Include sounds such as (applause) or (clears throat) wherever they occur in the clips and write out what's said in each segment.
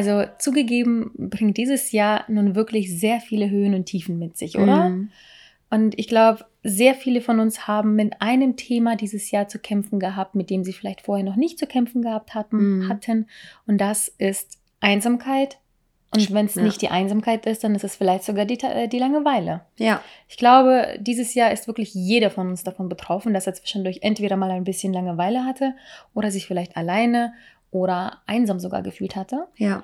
Also zugegeben bringt dieses Jahr nun wirklich sehr viele Höhen und Tiefen mit sich, oder? Mhm. Und ich glaube, sehr viele von uns haben mit einem Thema dieses Jahr zu kämpfen gehabt, mit dem sie vielleicht vorher noch nicht zu kämpfen gehabt hatten. Mhm. hatten. Und das ist Einsamkeit. Und wenn es Ja. nicht die Einsamkeit ist, dann ist es vielleicht sogar die, äh, die Langeweile. Ja, Ich glaube, dieses Jahr ist wirklich jeder von uns davon betroffen, dass er zwischendurch entweder mal ein bisschen Langeweile hatte oder sich vielleicht alleine oder einsam sogar gefühlt hatte. ja.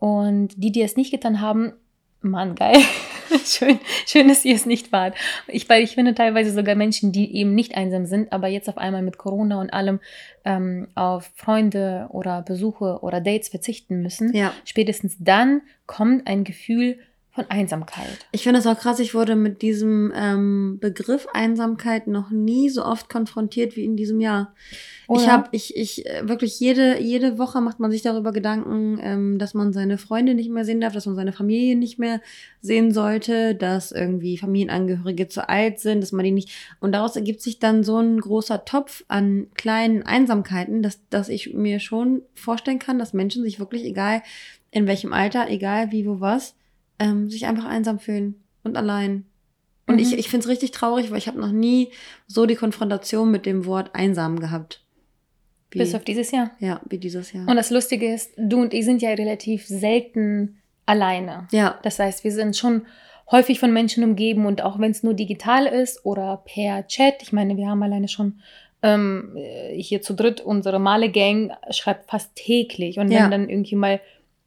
Und die, die es nicht getan haben, Mann, geil. (laughs) schön, schön, dass ihr es nicht wart. Ich, weil ich finde teilweise sogar Menschen, die eben nicht einsam sind, aber jetzt auf einmal mit Corona und allem ähm, auf Freunde oder Besuche oder Dates verzichten müssen. Ja. Spätestens dann kommt ein Gefühl von Einsamkeit. Ich finde es auch krass, ich wurde mit diesem ähm, Begriff Einsamkeit noch nie so oft konfrontiert wie in diesem Jahr. Ich Oder? habe, ich, ich, äh, wirklich jede, jede Woche macht man sich darüber Gedanken, ähm, dass man seine Freunde nicht mehr sehen darf, dass man seine Familie nicht mehr sehen sollte, dass irgendwie Familienangehörige zu alt sind, dass man die nicht. Und daraus ergibt sich dann so ein großer Topf an kleinen Einsamkeiten, dass, dass ich mir schon vorstellen kann, dass Menschen sich wirklich, egal in welchem Alter, egal wie, wo, was, ähm, sich einfach einsam fühlen und allein. Und Mhm. ich, ich finde es richtig traurig, weil ich habe noch nie so die Konfrontation mit dem Wort einsam gehabt. Wie, Bis auf dieses Jahr. ja, wie dieses Jahr. Und das Lustige ist, du und ich sind ja relativ selten alleine. ja, Das heißt, wir sind schon häufig von Menschen umgeben und auch wenn es nur digital ist oder per Chat, ich meine, wir haben alleine schon ähm, äh, hier zu dritt unsere Male-Gang schreibt fast täglich und wenn Ja. dann irgendwie mal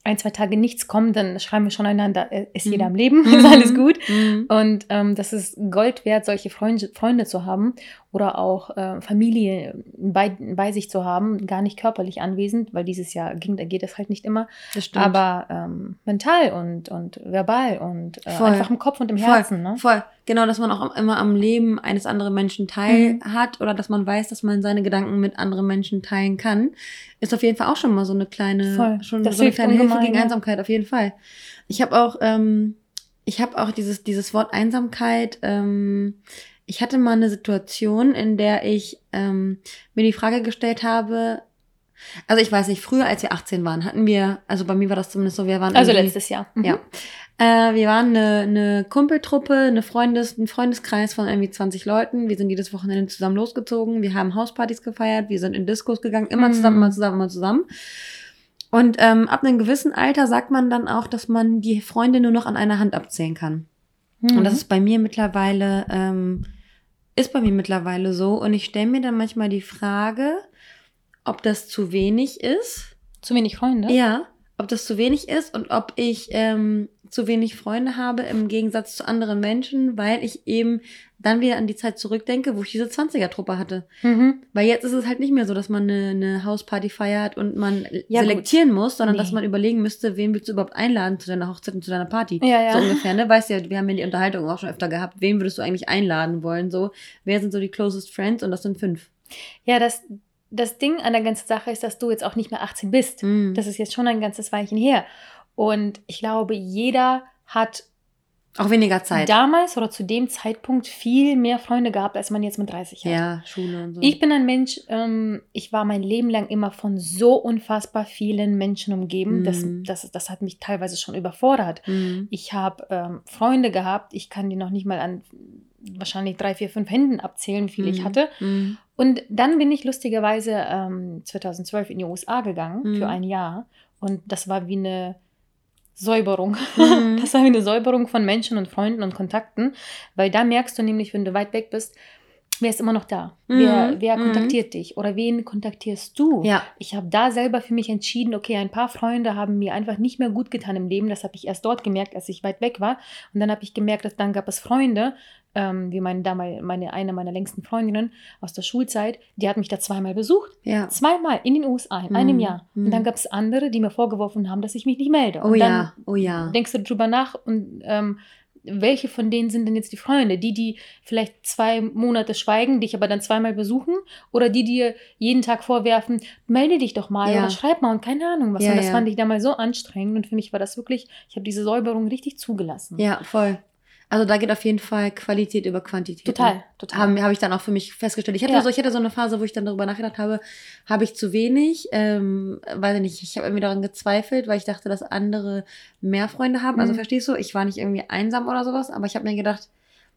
ein, zwei Tage nichts kommt, dann schreiben wir schon einander, äh, ist Mhm. jeder am Leben, (laughs) ist alles gut. Mhm. Und ähm, das ist Gold wert, solche Freunde, Freunde zu haben oder auch äh, Familie bei, bei sich zu haben, gar nicht körperlich anwesend, weil dieses Jahr ging, da geht es halt nicht immer, Das stimmt. aber ähm, mental und, und verbal und äh, Voll. einfach im Kopf und im Voll, Herzen. Ne? voll. Genau, dass man auch immer am Leben eines anderen Menschen teil Mhm. hat oder dass man weiß, dass man seine Gedanken mit anderen Menschen teilen kann, ist auf jeden Fall auch schon mal so eine kleine, Voll. schon Das so eine kleine Hilfe gegen ja. Einsamkeit, auf jeden Fall. Ich habe auch, ähm, ich habe auch dieses, dieses Wort Einsamkeit, ähm, ich hatte mal eine Situation, in der ich ähm, mir die Frage gestellt habe, also ich weiß nicht, früher als wir 18 waren, hatten wir, also bei mir war das zumindest so, wir waren Also letztes Jahr. Mhm. ja. Äh, wir waren eine, eine Kumpeltruppe, eine Freundes, ein Freundeskreis von irgendwie 20 Leuten. Wir sind jedes Wochenende zusammen losgezogen. Wir haben Hauspartys gefeiert. Wir sind in Diskos gegangen. Immer Mhm. zusammen, immer zusammen, immer zusammen. Und ähm, ab einem gewissen Alter sagt man dann auch, dass man die Freunde nur noch an einer Hand abzählen kann. Mhm. Und das ist bei mir mittlerweile, ähm, ist bei mir mittlerweile so. Und ich stelle mir dann manchmal die Frage, ob das zu wenig ist. zu wenig Freunde. Ja, ob das zu wenig ist und ob ich ähm, zu wenig Freunde habe im Gegensatz zu anderen Menschen, weil ich eben dann wieder an die Zeit zurückdenke, wo ich diese 20er-Truppe hatte. Mhm. Weil jetzt ist es halt nicht mehr so, dass man eine, eine Hausparty feiert und man Ja, selektieren muss, sondern Nee. dass man überlegen müsste, wen willst du überhaupt einladen zu deiner Hochzeit und zu deiner Party. Ja, ja. So ungefähr, ne? Weißt ja, wir haben ja die Unterhaltung auch schon öfter gehabt. Wen würdest du eigentlich einladen wollen? So, wer sind so die closest friends? Und das sind fünf. Ja, das, das Ding an der ganzen Sache ist, dass du jetzt auch nicht mehr 18 bist. Mhm. Das ist jetzt schon ein ganzes Weilchen her. Und ich glaube, jeder hat auch weniger Zeit. damals oder zu dem Zeitpunkt viel mehr Freunde gehabt, als man jetzt mit 30 hat. ja, Schule und so. Ich bin ein Mensch, ähm, ich war mein Leben lang immer von so unfassbar vielen Menschen umgeben. Das, Mhm. das, das hat mich teilweise schon überfordert. Mhm. Ich habe ähm, Freunde gehabt, ich kann die noch nicht mal an wahrscheinlich drei, vier, fünf Händen abzählen, wie viele ich Mhm. hatte. Mhm. Und dann bin ich lustigerweise ähm, 2012 in die USA gegangen Mhm. für ein Jahr. Und das war wie eine Säuberung. Mhm. (laughs) Das war wie eine Säuberung von Menschen und Freunden und Kontakten. Weil da merkst du nämlich, wenn du weit weg bist, wer ist immer noch da? Mhm. Wer, wer Mhm. kontaktiert dich? Oder wen kontaktierst du? Ja. Ich habe da selber für mich entschieden, okay, ein paar Freunde haben mir einfach nicht mehr gut getan im Leben. Das habe ich erst dort gemerkt, als ich weit weg war. Und dann habe ich gemerkt, dass dann gab es Freunde, ähm, wie meine, damals, meine, eine meiner längsten Freundinnen aus der Schulzeit, die hat mich da zweimal besucht. Ja. Zweimal in den USA, in einem Mhm. Jahr. Mhm. Und dann gab es andere, die mir vorgeworfen haben, dass ich mich nicht melde. Oh und ja, dann oh ja. denkst du drüber nach und ähm, welche von denen sind denn jetzt die Freunde? Die, die vielleicht zwei Monate schweigen, dich aber dann zweimal besuchen? Oder die, die dir jeden Tag vorwerfen, melde dich doch mal Ja. oder schreib mal und keine Ahnung was. Ja, und das ja. fand ich damals so anstrengend und für mich war das wirklich, ich habe diese Säuberung richtig zugelassen. Ja, voll. Also da geht auf jeden Fall Qualität über Quantität. Total, ne? total. Habe hab ich dann auch für mich festgestellt. Ich hatte, Ja. so, ich hatte so eine Phase, wo ich dann darüber nachgedacht habe, habe ich zu wenig? Ähm, weiß ich nicht, ich habe irgendwie daran gezweifelt, weil ich dachte, dass andere mehr Freunde haben. Also Mhm. verstehst du, ich war nicht irgendwie einsam oder sowas, aber ich habe mir gedacht,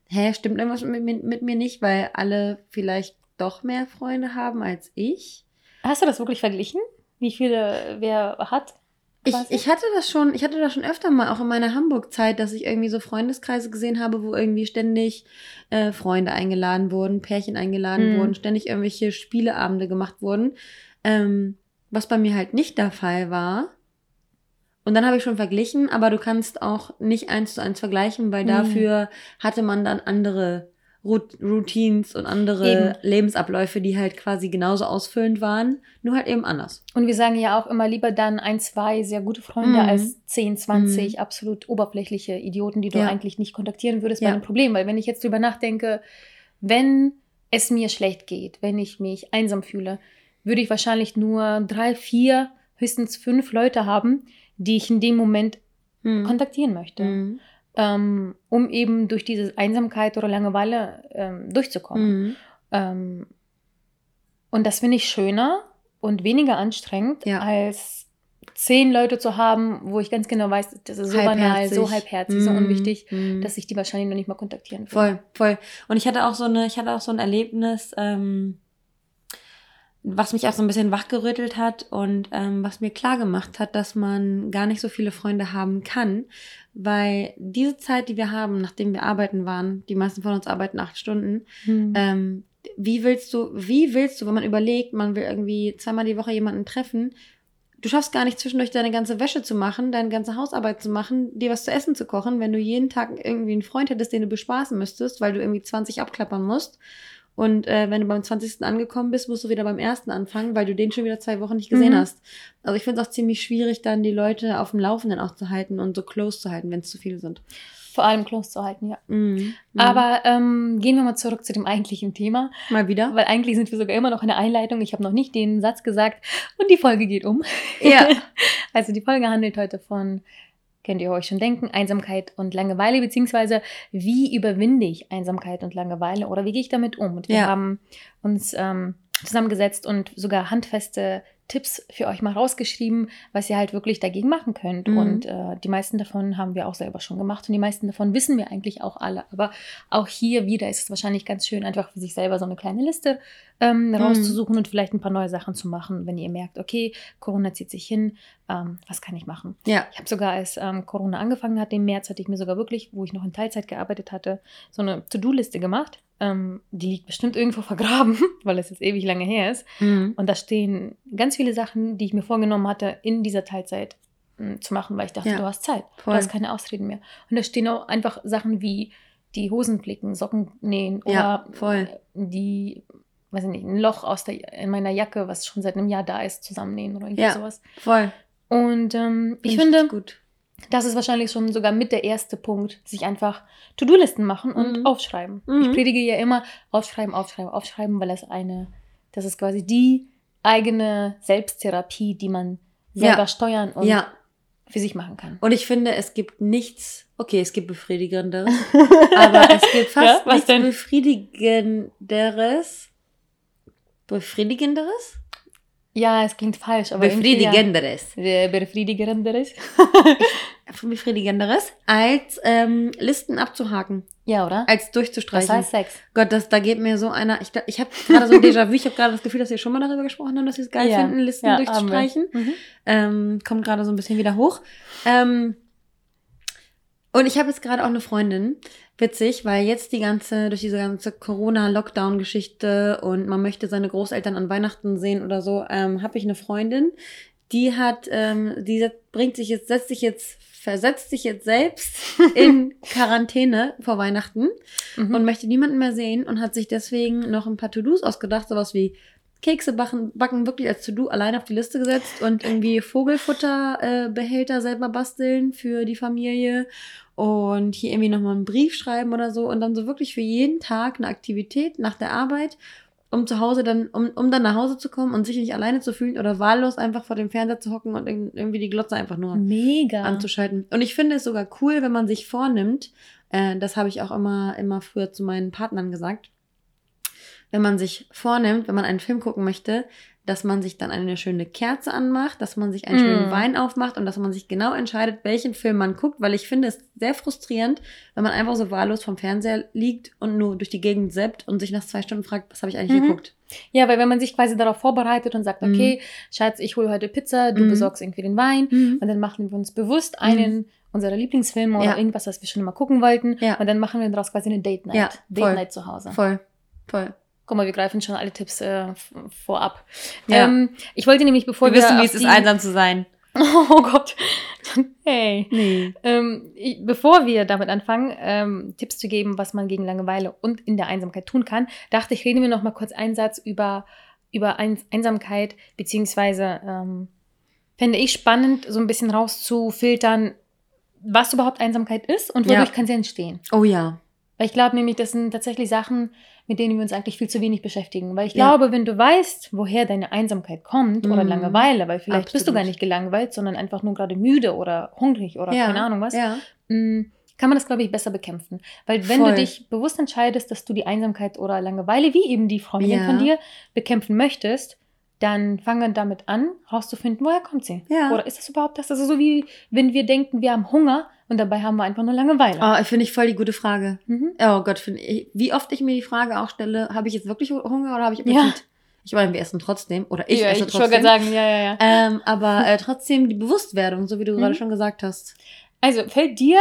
hä, stimmt irgendwas mit, mir- mit mir nicht, weil alle vielleicht doch mehr Freunde haben als ich. Hast du das wirklich verglichen? Wie viele wer hat? Ich, ich hatte das schon, ich hatte das schon öfter mal, auch in meiner Hamburg-Zeit, dass ich irgendwie so Freundeskreise gesehen habe, wo irgendwie ständig äh, Freunde eingeladen wurden, Pärchen eingeladen Mhm. wurden, ständig irgendwelche Spieleabende gemacht wurden. Ähm, was bei mir halt nicht der Fall war. Und dann habe ich schon verglichen, aber du kannst auch nicht eins zu eins vergleichen, weil Mhm. dafür hatte man dann andere Routines und andere Lebensabläufe, die halt quasi genauso ausfüllend waren, nur halt eben anders. Und wir sagen ja auch immer lieber dann ein, zwei sehr gute Freunde Mhm. als 10, 20 absolut oberflächliche Idioten, die du Ja. eigentlich nicht kontaktieren würdest Ja. bei einem Problem. Weil wenn ich jetzt drüber nachdenke, wenn es mir schlecht geht, wenn ich mich einsam fühle, würde ich wahrscheinlich nur drei, vier, höchstens fünf Leute haben, die ich in dem Moment Mhm. kontaktieren möchte, Mhm. Ähm, um eben durch diese Einsamkeit oder Langeweile ähm, durchzukommen. Mhm. Ähm, und das finde ich schöner und weniger anstrengend, Ja. als zehn Leute zu haben, wo ich ganz genau weiß, das ist so banal, so halbherzig, so Mhm. unwichtig, Mhm. dass ich die wahrscheinlich noch nicht mal kontaktieren will. Voll, voll. Und ich hatte auch so eine, ich hatte auch so ein Erlebnis, ähm, was mich auch so ein bisschen wachgerüttelt hat und ähm, was mir klar gemacht hat, dass man gar nicht so viele Freunde haben kann, weil diese Zeit, die wir haben, nachdem wir arbeiten waren, die meisten von uns arbeiten acht Stunden, Hm. ähm, wie willst du, wie willst du, wenn man überlegt, man will irgendwie zweimal die Woche jemanden treffen, du schaffst gar nicht zwischendurch deine ganze Wäsche zu machen, deine ganze Hausarbeit zu machen, dir was zu essen zu kochen, wenn du jeden Tag irgendwie einen Freund hättest, den du bespaßen müsstest, weil du irgendwie 20 abklappern musst. Und äh, wenn du beim 20. angekommen bist, musst du wieder beim ersten anfangen, weil du den schon wieder zwei Wochen nicht gesehen Mhm. hast. Also ich finde es auch ziemlich schwierig, dann die Leute auf dem Laufenden auch zu halten und so close zu halten, wenn es zu viele sind. Vor allem close zu halten, ja. Mhm. Mhm. Aber ähm, gehen wir mal zurück zu dem eigentlichen Thema, mal wieder. weil eigentlich sind wir sogar immer noch in der Einleitung. Ich habe noch nicht den Satz gesagt und die Folge geht um. Ja. (laughs) Also die Folge handelt heute von, könnt ihr euch schon denken, Einsamkeit und Langeweile, beziehungsweise wie überwinde ich Einsamkeit und Langeweile oder wie gehe ich damit um? Und wir Ja. haben uns ähm, zusammengesetzt und sogar handfeste Tipps für euch mal rausgeschrieben, was ihr halt wirklich dagegen machen könnt. Mhm. Und äh, die meisten davon haben wir auch selber schon gemacht und die meisten davon wissen wir eigentlich auch alle. Aber auch hier wieder ist es wahrscheinlich ganz schön, einfach für sich selber so eine kleine Liste ähm, rauszusuchen und vielleicht ein paar neue Sachen zu machen, wenn ihr merkt, okay, Corona zieht sich hin, ähm, was kann ich machen? Ja. Ich habe sogar, als ähm, Corona angefangen hat, im März, hatte ich mir sogar wirklich, wo ich noch in Teilzeit gearbeitet hatte, so eine To-Do-Liste gemacht. Ähm, die liegt bestimmt irgendwo vergraben, (laughs) weil es jetzt ewig lange her ist. Mhm. Und da stehen ganz viele Sachen, die ich mir vorgenommen hatte, in dieser Teilzeit mh, zu machen, weil ich dachte, Ja, du hast Zeit. voll. Du hast keine Ausreden mehr. Und da stehen auch einfach Sachen wie die Hosen flicken, Socken nähen oder Ja, voll. die, weiß ich nicht, ein Loch aus der, in meiner Jacke, was schon seit einem Jahr da ist, zusammennähen oder irgendwie Ja. sowas. Voll. Und ähm, ich Find finde, gut. Das ist wahrscheinlich schon sogar mit der erste Punkt, sich einfach To-Do-Listen machen und Mhm. aufschreiben. Mhm. Ich predige ja immer aufschreiben, aufschreiben, aufschreiben, weil das eine, das ist quasi die eigene Selbsttherapie, die man selber Ja. steuern und Ja. für sich machen kann. Und ich finde, es gibt nichts, okay, es gibt befriedigenderes, (laughs) aber es gibt fast Ja, was nichts denn? befriedigenderes. Befriedigenderes? Ja, es klingt falsch, aber Befriedigenderes. Ja, befriedigenderes. (laughs) Befriedigenderes, als ähm, Listen abzuhaken, ja, oder? als Das durchzustreichen. heißt Sex. Gott, das, da geht mir so einer. Ich, ich habe gerade so ein Déjà-vu. Ich habe gerade das Gefühl, dass wir schon mal darüber gesprochen haben, dass wir es geil Ja. finden, Listen Ja, durchzustreichen. Mhm. Ähm, kommt gerade so ein bisschen wieder hoch. Ähm, und ich habe jetzt gerade auch eine Freundin. Witzig, weil jetzt die ganze, durch diese ganze Corona-Lockdown-Geschichte und man möchte seine Großeltern an Weihnachten sehen oder so, ähm, habe ich eine Freundin, die hat, ähm, die bringt sich jetzt, setzt sich jetzt, versetzt sich jetzt selbst (laughs) in Quarantäne vor Weihnachten Mhm. und möchte niemanden mehr sehen und hat sich deswegen noch ein paar To-Dos ausgedacht, sowas wie Kekse backen, backen wirklich als To-Do allein auf die Liste gesetzt und irgendwie Vogelfutterbehälter äh, selber basteln für die Familie und hier irgendwie nochmal einen Brief schreiben oder so und dann so wirklich für jeden Tag eine Aktivität nach der Arbeit, um zu Hause dann, um, um dann nach Hause zu kommen und sich nicht alleine zu fühlen oder wahllos einfach vor dem Fernseher zu hocken und irgendwie die Glotze einfach nur Mega. anzuschalten. Und ich finde es sogar cool, wenn man sich vornimmt, äh, das habe ich auch immer, immer früher zu meinen Partnern gesagt, wenn man sich vornimmt, wenn man einen Film gucken möchte, dass man sich dann eine schöne Kerze anmacht, dass man sich einen Mm. schönen Wein aufmacht und dass man sich genau entscheidet, welchen Film man guckt, weil ich finde es sehr frustrierend, wenn man einfach so wahllos vom Fernseher liegt und nur durch die Gegend seppt und sich nach zwei Stunden fragt, was habe ich eigentlich Mhm. geguckt? Ja, weil wenn man sich quasi darauf vorbereitet und sagt, Mhm. okay, Schatz, ich hole heute Pizza, du Mhm. besorgst irgendwie den Wein und dann machen wir uns bewusst einen unserer Lieblingsfilme oder Ja. irgendwas, was wir schon immer gucken wollten Ja. und dann machen wir daraus quasi eine Date Night, Ja, Date. Night zu Hause. Voll, voll. Guck mal, wir greifen schon alle Tipps äh, vorab. Ja. Ähm, ich wollte nämlich, bevor Wir wir, wissen, wie es ist, einsam zu sein. (laughs) Oh Gott. (laughs) Hey. Nee. Ähm, bevor wir damit anfangen, ähm, Tipps zu geben, was man gegen Langeweile und in der Einsamkeit tun kann, dachte ich, reden wir noch mal kurz einen Satz über, über Eins Einsamkeit, beziehungsweise ähm, fände ich spannend, so ein bisschen rauszufiltern, was überhaupt Einsamkeit ist und wodurch Ja. kann sie entstehen. Oh ja. Weil ich glaube nämlich, das sind tatsächlich Sachen, mit denen wir uns eigentlich viel zu wenig beschäftigen. Weil ich Ja. glaube, wenn du weißt, woher deine Einsamkeit kommt oder Mhm. Langeweile, weil vielleicht bist du Absolut. gar nicht gelangweilt, sondern einfach nur gerade müde oder hungrig oder ja. keine Ahnung was, Ja. mh, kann man das, glaube ich, besser bekämpfen. Weil wenn Voll. du dich bewusst entscheidest, dass du die Einsamkeit oder Langeweile, wie eben die Freundin von dir, bekämpfen möchtest, dann fangen damit an, rauszufinden, woher kommt sie? Ja. Oder ist das überhaupt das? Also so wie, wenn wir denken, wir haben Hunger und dabei haben wir einfach nur Langeweile. Oh, finde ich voll die gute Frage. Mhm. Oh Gott, finde ich, wie oft ich mir die Frage auch stelle, habe ich jetzt wirklich Hunger oder habe ich Appetit? Ja. Ich meine, wir essen trotzdem oder ich ja, esse ich trotzdem. gerade sagen, ja, ja, ja. Ähm, aber äh, trotzdem die Bewusstwerdung, so wie du Mhm. gerade schon gesagt hast. Also fällt dir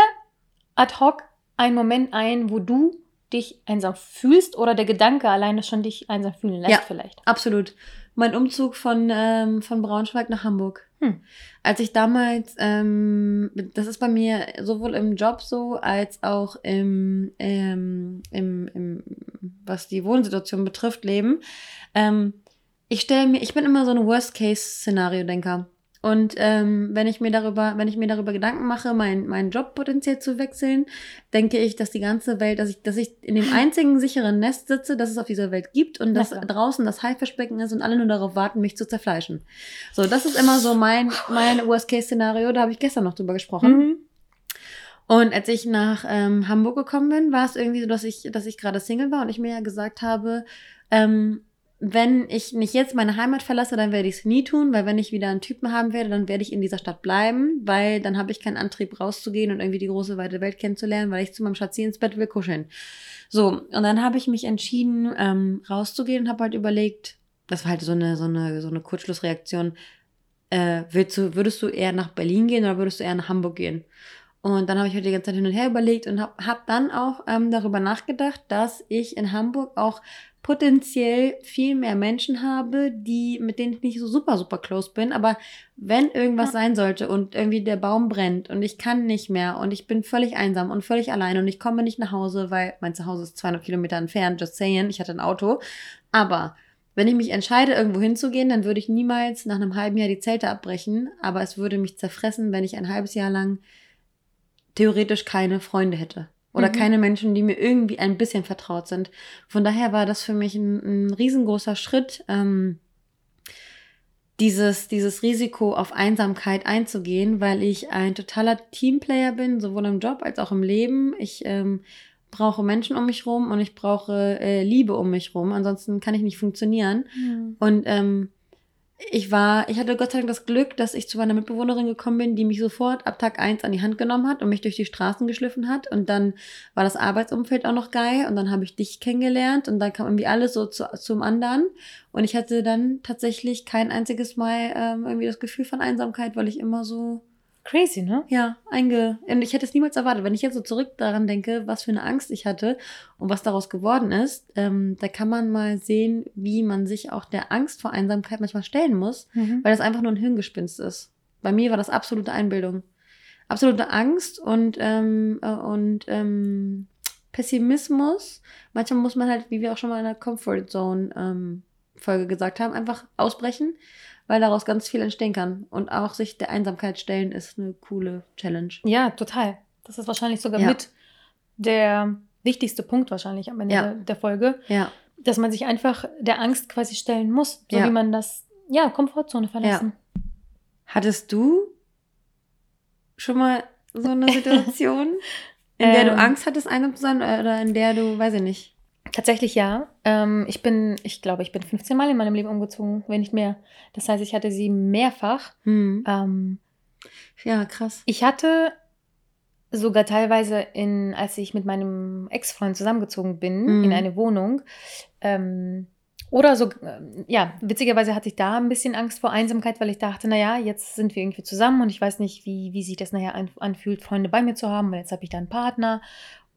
ad hoc ein Moment ein, wo du dich einsam fühlst oder der Gedanke alleine schon dich einsam fühlen lässt Ja. vielleicht? Absolut. Mein Umzug von, ähm, von Braunschweig nach Hamburg. Hm. Als ich damals, ähm, das ist bei mir sowohl im Job so, als auch im, ähm, im, im was die Wohnsituation betrifft, Leben. Ähm, ich stelle mir, ich bin immer so ein Worst-Case-Szenario-Denker. Und ähm, wenn ich mir darüber, wenn ich mir darüber Gedanken mache, mein, meinen Job potenziell zu wechseln, denke ich, dass die ganze Welt, dass ich, dass ich in dem einzigen sicheren Nest sitze, das es auf dieser Welt gibt und dass klar. draußen das Haifischbecken ist und alle nur darauf warten, mich zu zerfleischen. So, das ist immer so mein, mein Worst-Case-Szenario. Da habe ich gestern noch drüber gesprochen. Mhm. Und als ich nach ähm, Hamburg gekommen bin, war es irgendwie so, dass ich, dass ich gerade Single war und ich mir ja gesagt habe, ähm, wenn ich nicht jetzt meine Heimat verlasse, dann werde ich es nie tun, weil wenn ich wieder einen Typen haben werde, dann werde ich in dieser Stadt bleiben, weil dann habe ich keinen Antrieb rauszugehen und irgendwie die große weite Welt kennenzulernen, weil ich zu meinem Schatzi ins Bett will kuscheln. So, und dann habe ich mich entschieden, ähm, rauszugehen und habe halt überlegt, das war halt so eine, so eine, so eine Kurzschlussreaktion, äh, willst du, würdest du eher nach Berlin gehen oder würdest du eher nach Hamburg gehen? Und dann habe ich halt die ganze Zeit hin und her überlegt und habe hab dann auch ähm, darüber nachgedacht, dass ich in Hamburg auch potenziell viel mehr Menschen habe, die, mit denen ich nicht so super, super close bin. Aber wenn irgendwas sein sollte und irgendwie der Baum brennt und ich kann nicht mehr und ich bin völlig einsam und völlig allein und ich komme nicht nach Hause, weil mein Zuhause ist 200 Kilometer entfernt, just saying, ich hatte ein Auto. Aber wenn ich mich entscheide, irgendwo hinzugehen, dann würde ich niemals nach einem halben Jahr die Zelte abbrechen. Aber es würde mich zerfressen, wenn ich ein halbes Jahr lang theoretisch keine Freunde hätte. Oder Mhm. keine Menschen, die mir irgendwie ein bisschen vertraut sind. Von daher war das für mich ein, ein riesengroßer Schritt, ähm, dieses, dieses Risiko auf Einsamkeit einzugehen, weil ich ein totaler Teamplayer bin, sowohl im Job als auch im Leben. Ich ähm, brauche Menschen um mich rum und ich brauche äh, Liebe um mich rum. Ansonsten kann ich nicht funktionieren. Mhm. Und ähm, ich war, ich hatte Gott sei Dank das Glück, dass ich zu meiner Mitbewohnerin gekommen bin, die mich sofort ab Tag eins an die Hand genommen hat und mich durch die Straßen geschliffen hat. Und dann war das Arbeitsumfeld auch noch geil und dann habe ich dich kennengelernt und dann kam irgendwie alles so zu, zum anderen. Und ich hatte dann tatsächlich kein einziges Mal ähm, irgendwie das Gefühl von Einsamkeit, weil ich immer so Crazy, ne? ja, einge. Ich hätte es niemals erwartet. Wenn ich jetzt so zurück daran denke, was für eine Angst ich hatte und was daraus geworden ist, ähm, da kann man mal sehen, wie man sich auch der Angst vor Einsamkeit manchmal stellen muss, Mhm. weil das einfach nur ein Hirngespinst ist. Bei mir war das absolute Einbildung. Absolute Angst und, ähm, äh, und ähm, Pessimismus. Manchmal muss man halt, wie wir auch schon mal in der Comfort Zone ähm, Folge gesagt haben, einfach ausbrechen, weil daraus ganz viel entstehen kann. Und auch sich der Einsamkeit stellen ist eine coole Challenge. Ja, total. Das ist wahrscheinlich sogar Ja. mit der wichtigste Punkt wahrscheinlich am Ende Ja. der, Folge, Ja. dass man sich einfach der Angst quasi stellen muss, so wie man das, ja, Komfortzone verlassen. Hattest du schon mal so eine (laughs) Situation, in der du Ähm. Angst hattest, einsam zu sein oder in der du, weiß ich nicht. Tatsächlich ja. Ähm, ich bin, ich glaube, ich bin 15 Mal in meinem Leben umgezogen, wenn nicht mehr. Das heißt, ich hatte sie mehrfach. Hm. Ähm, Ja, krass. ich hatte sogar teilweise in, als ich mit meinem Ex-Freund zusammengezogen bin, Mhm. in eine Wohnung. Ähm, oder so, ähm, ja, witzigerweise hatte ich da ein bisschen Angst vor Einsamkeit, weil ich dachte, naja, jetzt sind wir irgendwie zusammen und ich weiß nicht, wie, wie sich das nachher an, anfühlt, Freunde bei mir zu haben, weil jetzt habe ich da einen Partner.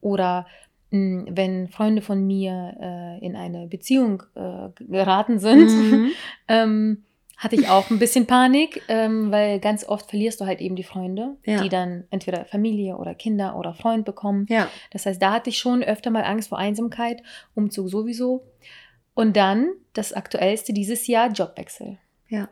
Oder wenn Freunde von mir äh, in eine Beziehung äh, geraten sind, Mhm. (laughs) ähm, hatte ich auch ein bisschen Panik, ähm, weil ganz oft verlierst du halt eben die Freunde, Ja. die dann entweder Familie oder Kinder oder Freund bekommen. Ja. Das heißt, da hatte ich schon öfter mal Angst vor Einsamkeit, Umzug sowieso. Und dann das aktuellste dieses Jahr, Jobwechsel. Ja.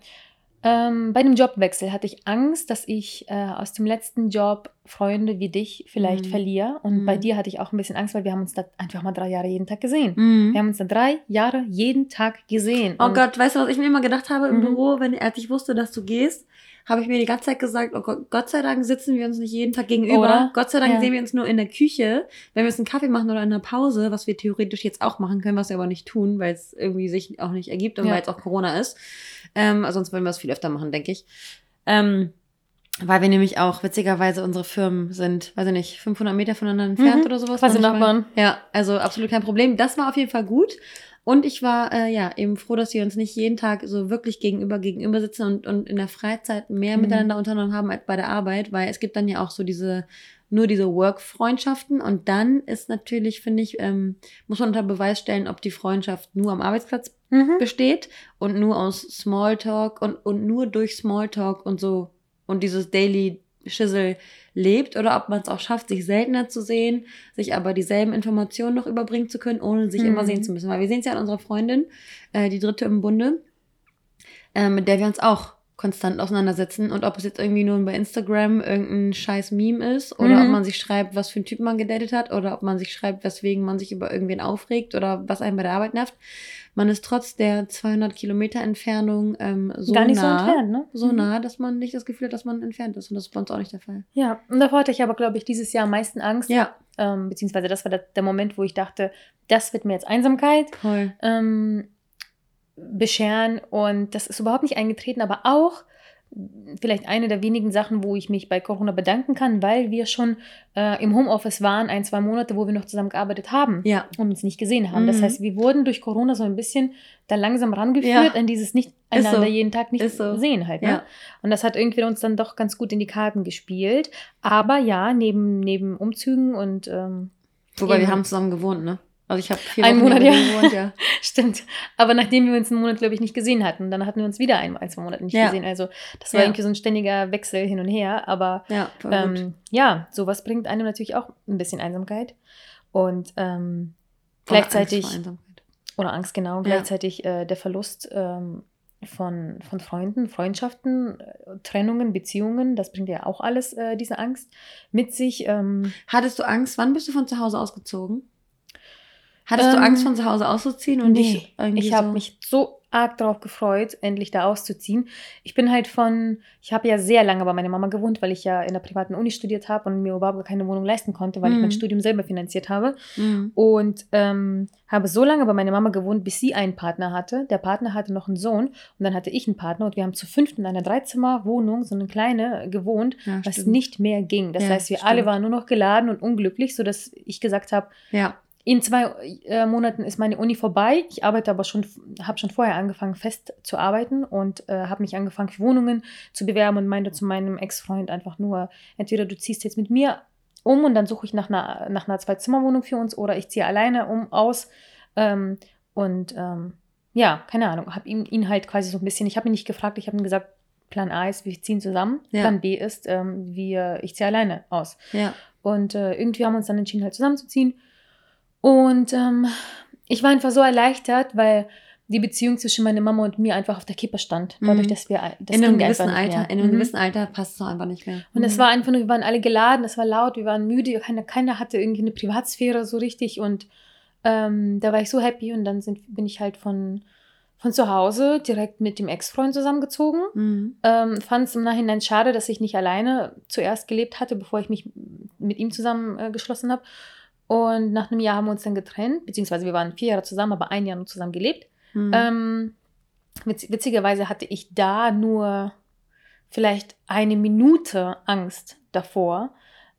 Ähm, bei dem Jobwechsel hatte ich Angst, dass ich äh, aus dem letzten Job Freunde wie dich vielleicht Mhm. verliere. Und bei Mhm. dir hatte ich auch ein bisschen Angst, weil wir haben uns da einfach mal drei Jahre jeden Tag gesehen. Mhm. Wir haben uns dann drei Jahre jeden Tag gesehen. Oh Und- Gott, weißt du, was ich mir immer gedacht habe im Mhm. Büro, wenn als ich wusste, dass du gehst, habe ich mir die ganze Zeit gesagt, oh Gott, Gott sei Dank sitzen wir uns nicht jeden Tag gegenüber. Oder? Gott sei Dank Ja. sehen wir uns nur in der Küche, wenn wir uns einen Kaffee machen oder in einer Pause, was wir theoretisch jetzt auch machen können, was wir aber nicht tun, weil es irgendwie sich auch nicht ergibt und Ja. weil es auch Corona ist. Ähm, also sonst würden wir es viel öfter machen, denke ich. Ähm, weil wir nämlich auch witzigerweise unsere Firmen sind, weiß ich nicht, 500 Meter voneinander entfernt Mhm. oder sowas. Quasi. Nachbarn. Ja, also absolut kein Problem. Das war auf jeden Fall gut. Und ich war äh, ja eben froh, dass wir uns nicht jeden Tag so wirklich gegenüber gegenüber sitzen und, und in der Freizeit mehr Mhm. miteinander unternommen haben als bei der Arbeit, weil es gibt dann ja auch so diese nur diese Work-Freundschaften und dann ist natürlich, finde ich, ähm, muss man unter Beweis stellen, ob die Freundschaft nur am Arbeitsplatz Mhm. besteht und nur aus Smalltalk und, und nur durch Smalltalk und so und dieses Daily Schissel lebt oder ob man es auch schafft, sich seltener zu sehen, sich aber dieselben Informationen noch überbringen zu können, ohne sich Mhm. immer sehen zu müssen. Weil wir sehen es ja an unserer Freundin, äh, die dritte im Bunde, äh, mit der wir uns auch konstant auseinandersetzen und ob es jetzt irgendwie nur bei Instagram irgendein scheiß Meme ist oder Mhm. ob man sich schreibt, was für einen Typ man gedatet hat oder ob man sich schreibt, weswegen man sich über irgendwen aufregt oder was einen bei der Arbeit nervt. Man ist trotz der 200 Kilometer Entfernung ähm, so Gar nicht nah, so entfernt, ne? so Mhm. nah, dass man nicht das Gefühl hat, dass man entfernt ist und das ist bei uns auch nicht der Fall. Ja, und davor hatte ich aber, glaube ich, dieses Jahr am meisten Angst. Ja, Ähm, beziehungsweise das war der, der Moment, wo ich dachte, das wird mir jetzt Einsamkeit ähm, bescheren. Und das ist überhaupt nicht eingetreten, aber auch vielleicht eine der wenigen Sachen, wo ich mich bei Corona bedanken kann, weil wir schon äh, im Homeoffice waren, ein, zwei Monate, wo wir noch zusammen gearbeitet haben Ja, und uns nicht gesehen haben. Das Mhm. heißt, wir wurden durch Corona so ein bisschen da langsam rangeführt Ja. an dieses nicht einander so. jeden Tag nicht so. sehen halt. Ne? ja. Und das hat irgendwie uns dann doch ganz gut in die Karten gespielt. Aber ja, neben, neben Umzügen und ähm, Wobei wir haben zusammen gewohnt, ne? Also ich habe vier Einen Wochen Monat, mit ja. gewohnt, ja. (laughs) stimmt. Aber nachdem wir uns einen Monat, glaube ich, nicht gesehen hatten, dann hatten wir uns wieder ein, ein zwei Monate nicht Ja. gesehen. Also das war Ja. irgendwie so ein ständiger Wechsel hin und her. Aber Ja, ähm, ja, sowas bringt einem natürlich auch ein bisschen Einsamkeit. Und ähm, Oder gleichzeitig, Angst Einsamkeit. oder Angst, genau, gleichzeitig äh, der Verlust ähm, von, von Freunden, Freundschaften, äh, Trennungen, Beziehungen, das bringt ja auch alles äh, diese Angst mit sich. Ähm, Hattest du Angst? Wann bist du von zu Hause ausgezogen? Hattest du Ähm, Angst, von zu Hause auszuziehen und nee, irgendwie ich habe so? mich so arg darauf gefreut, endlich da auszuziehen. Ich bin halt von, ich habe ja sehr lange bei meiner Mama gewohnt, weil ich ja in der privaten Uni studiert habe und mir überhaupt keine Wohnung leisten konnte, weil ich mein Mhm. Studium selber finanziert habe. Mhm. Und ähm, habe so lange bei meiner Mama gewohnt, bis sie einen Partner hatte. Der Partner hatte noch einen Sohn und dann hatte ich einen Partner und wir haben zu fünft in einer Dreizimmerwohnung, so eine kleine, gewohnt, Ja, was stimmt. nicht mehr ging. Das Ja, heißt, wir stimmt. alle waren nur noch geladen und unglücklich, sodass ich gesagt habe, Ja, in zwei äh, Monaten ist meine Uni vorbei. Ich arbeite aber schon, habe schon vorher angefangen, fest zu arbeiten und äh, habe mich angefangen, für Wohnungen zu bewerben und meinte zu meinem Ex-Freund einfach nur, entweder du ziehst jetzt mit mir um und dann suche ich nach einer, nach einer Zwei-Zimmer-Wohnung für uns oder ich ziehe alleine um aus. Ähm, und ähm, ja, keine Ahnung, habe ihn, ihn halt quasi so ein bisschen, ich habe ihn nicht gefragt, ich habe ihm gesagt, Plan A ist, wir ziehen zusammen. Ja. Plan B ist, ähm, wir, ich ziehe alleine aus. ja. Und äh, irgendwie haben wir uns dann entschieden, halt zusammenzuziehen. Und ähm, ich war einfach so erleichtert, weil die Beziehung zwischen meiner Mama und mir einfach auf der Kippe stand. Dadurch, Mhm. dass wir das in einem gewissen Alter, in einem Mhm. gewissen Alter passt es einfach nicht mehr. Und es Mhm. war einfach nur, wir waren alle geladen, es war laut, wir waren müde, keiner, keiner hatte irgendwie eine Privatsphäre so richtig und ähm, da war ich so happy und dann sind, bin ich halt von, von zu Hause direkt mit dem Ex-Freund zusammengezogen. Mhm. Ähm, Fand es im Nachhinein schade, dass ich nicht alleine zuerst gelebt hatte, bevor ich mich mit ihm zusammen äh, habe. Und nach einem Jahr haben wir uns dann getrennt, beziehungsweise wir waren vier Jahre zusammen, aber ein Jahr nur zusammen gelebt. Mhm. Ähm, witz, witzigerweise hatte ich da nur vielleicht eine Minute Angst davor,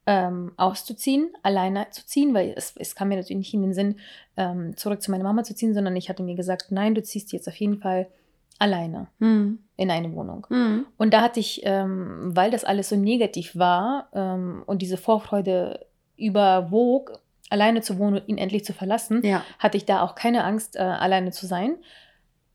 ähm, auszuziehen, alleine zu ziehen, weil es, es kam mir natürlich nicht in den Sinn, ähm, zurück zu meiner Mama zu ziehen, sondern ich hatte mir gesagt, nein, du ziehst jetzt auf jeden Fall alleine Mhm. in eine Wohnung. Mhm. Und da hatte ich, ähm, weil das alles so negativ war ähm, und diese Vorfreude überwog, alleine zu wohnen und ihn endlich zu verlassen, Ja. hatte ich da auch keine Angst, äh, alleine zu sein.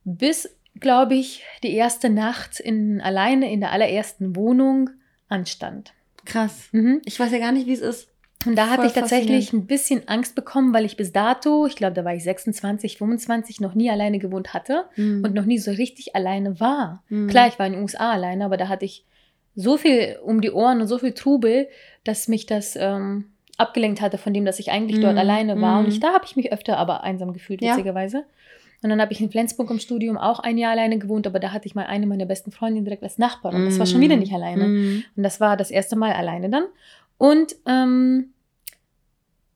Bis, glaube ich, die erste Nacht in, alleine in der allerersten Wohnung anstand. Krass. Mhm. Ich weiß ja gar nicht, wie es ist. Und da hatte Voll ich tatsächlich ein bisschen Angst bekommen, weil ich bis dato, ich glaube, da war ich 26, 25, noch nie alleine gewohnt hatte Mhm. und noch nie so richtig alleine war. Mhm. Klar, ich war in den USA alleine, aber da hatte ich so viel um die Ohren und so viel Trubel, dass mich das ähm, abgelenkt hatte von dem, dass ich eigentlich dort Mhm. alleine war. Und Mhm. ich, da habe ich mich öfter aber einsam gefühlt, Ja. witzigerweise. Und dann habe ich in Flensburg im Studium auch ein Jahr alleine gewohnt, aber da hatte ich mal eine meiner besten Freundinnen direkt als Nachbarin. Das war schon wieder nicht alleine. Mhm. Und das war das erste Mal alleine dann. Und ähm,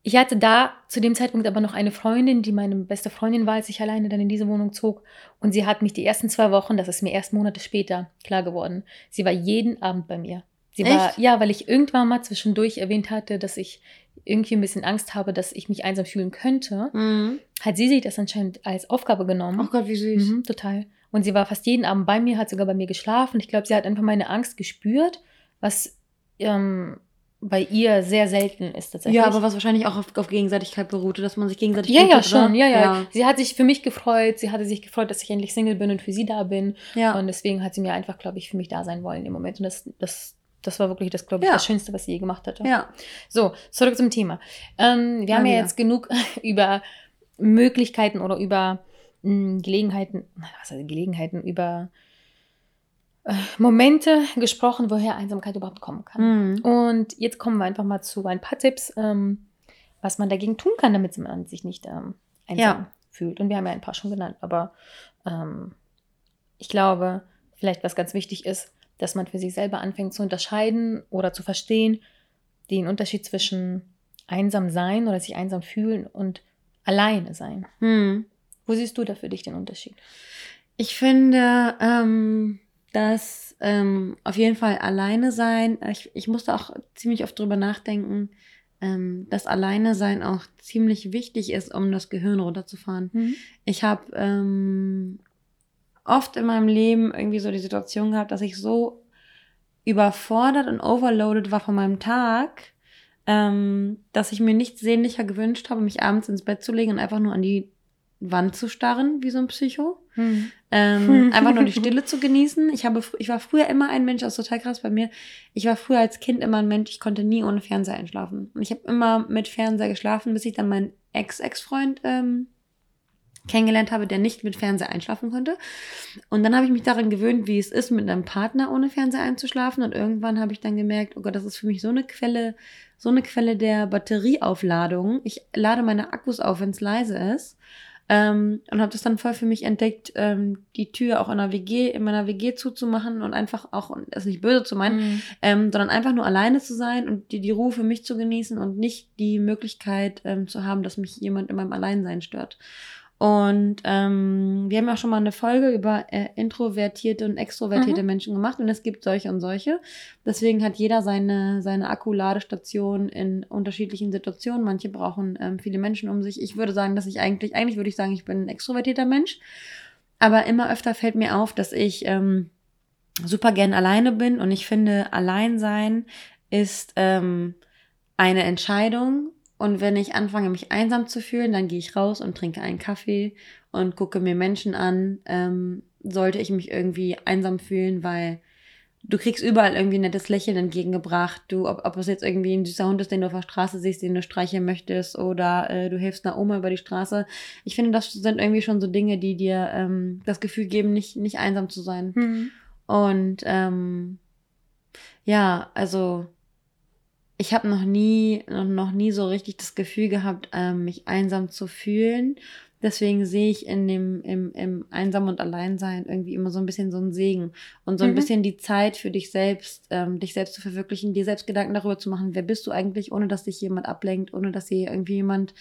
ich hatte da zu dem Zeitpunkt aber noch eine Freundin, die meine beste Freundin war, als ich alleine dann in diese Wohnung zog. Und sie hat mich die ersten zwei Wochen, das ist mir erst Monate später klar geworden, sie war jeden Abend bei mir. Sie war, Echt? ja, weil ich irgendwann mal zwischendurch erwähnt hatte, dass ich irgendwie ein bisschen Angst habe, dass ich mich einsam fühlen könnte, Mhm. hat sie sich das anscheinend als Aufgabe genommen. Oh Gott, wie süß. Mhm, total. Und sie war fast jeden Abend bei mir, hat sogar bei mir geschlafen. Ich glaube, sie hat einfach meine Angst gespürt, was ähm, bei ihr sehr selten ist tatsächlich. Ja, aber was wahrscheinlich auch auf, auf Gegenseitigkeit beruhte, dass man sich gegenseitig ja, ja, schon, oder? ja, ja, Sie hat sich für mich gefreut. Sie hatte sich gefreut, dass ich endlich Single bin und für sie da bin. Ja. Und deswegen hat sie mir einfach, glaube ich, für mich da sein wollen im Moment. Und das, das, das war wirklich das, glaube ich, Ja. das Schönste, was sie je gemacht hatte. ja. So, zurück zum Thema. Ähm, wir Mal haben ja wieder. jetzt genug (laughs) über Möglichkeiten oder über mh, Gelegenheiten, was heißt Gelegenheiten, über äh, Momente gesprochen, woher Einsamkeit überhaupt kommen kann. Mhm. Und jetzt kommen wir einfach mal zu ein paar Tipps, ähm, was man dagegen tun kann, damit man sich nicht ähm, einsam Ja. fühlt. Und wir haben ja ein paar schon genannt, aber ähm, ich glaube, vielleicht was ganz wichtig ist, dass man für sich selber anfängt zu unterscheiden oder zu verstehen, den Unterschied zwischen einsam sein oder sich einsam fühlen und alleine sein. Mhm. Wo siehst du da für dich den Unterschied? Ich finde, ähm, dass ähm, auf jeden Fall alleine sein, ich, ich musste auch ziemlich oft drüber nachdenken, ähm, dass alleine sein auch ziemlich wichtig ist, um das Gehirn runterzufahren. Ich habe ähm, oft in meinem Leben irgendwie so die Situation gehabt, dass ich so überfordert und overloaded war von meinem Tag, ähm, dass ich mir nichts sehnlicher gewünscht habe, mich abends ins Bett zu legen und einfach nur an die Wand zu starren, wie so ein Psycho. Mhm. Ähm, einfach nur die (laughs) Stille zu genießen. Ich, habe, ich war früher immer ein Mensch, das ist total krass bei mir. Ich war früher als Kind immer ein Mensch, ich konnte nie ohne Fernseher einschlafen. Und ich habe immer mit Fernseher geschlafen, bis ich dann meinen Ex-Ex-Freund ähm, kennengelernt habe, der nicht mit Fernseher einschlafen konnte. Und dann habe ich mich daran gewöhnt, wie es ist, mit einem Partner ohne Fernseher einzuschlafen. Und irgendwann habe ich dann gemerkt, oh Gott, das ist für mich so eine Quelle, so eine Quelle der Batterieaufladung. Ich lade meine Akkus auf, wenn es leise ist. Ähm, und habe das dann voll für mich entdeckt, ähm, die Tür auch in einer WG, in meiner WG zuzumachen und einfach auch, und das ist nicht böse zu meinen, Mhm. ähm, sondern einfach nur alleine zu sein und die, die Ruhe für mich zu genießen und nicht die Möglichkeit ähm, zu haben, dass mich jemand in meinem Alleinsein stört. Und ähm, wir haben ja auch schon mal eine Folge über äh, introvertierte und extrovertierte Mhm. Menschen gemacht und es gibt solche und solche. Deswegen hat jeder seine, seine Akkuladestation in unterschiedlichen Situationen. Manche brauchen ähm, viele Menschen um sich. Ich würde sagen, dass ich eigentlich, eigentlich würde ich sagen, ich bin ein extrovertierter Mensch. Aber immer öfter fällt mir auf, dass ich ähm, super gern alleine bin und ich finde, Alleinsein ist ähm, eine Entscheidung. Und wenn ich anfange, mich einsam zu fühlen, dann gehe ich raus und trinke einen Kaffee und gucke mir Menschen an. Ähm, sollte ich mich irgendwie einsam fühlen, weil du kriegst überall irgendwie ein nettes Lächeln entgegengebracht. Du, ob, ob es jetzt irgendwie ein süßer Hund ist, den du auf der Straße siehst, den du streicheln möchtest, oder äh, du hilfst einer Oma über die Straße. Ich finde, das sind irgendwie schon so Dinge, die dir ähm, das Gefühl geben, nicht, nicht einsam zu sein. Mhm. Und ähm, ja, also ich habe noch nie, noch nie so richtig das Gefühl gehabt, ähm, mich einsam zu fühlen. Deswegen sehe ich in dem, im, im Einsam und Alleinsein irgendwie immer so ein bisschen so einen Segen und so ein Mhm. bisschen die Zeit für dich selbst, ähm, dich selbst zu verwirklichen, dir selbst Gedanken darüber zu machen, wer bist du eigentlich, ohne dass dich jemand ablenkt, ohne dass dir irgendwie jemand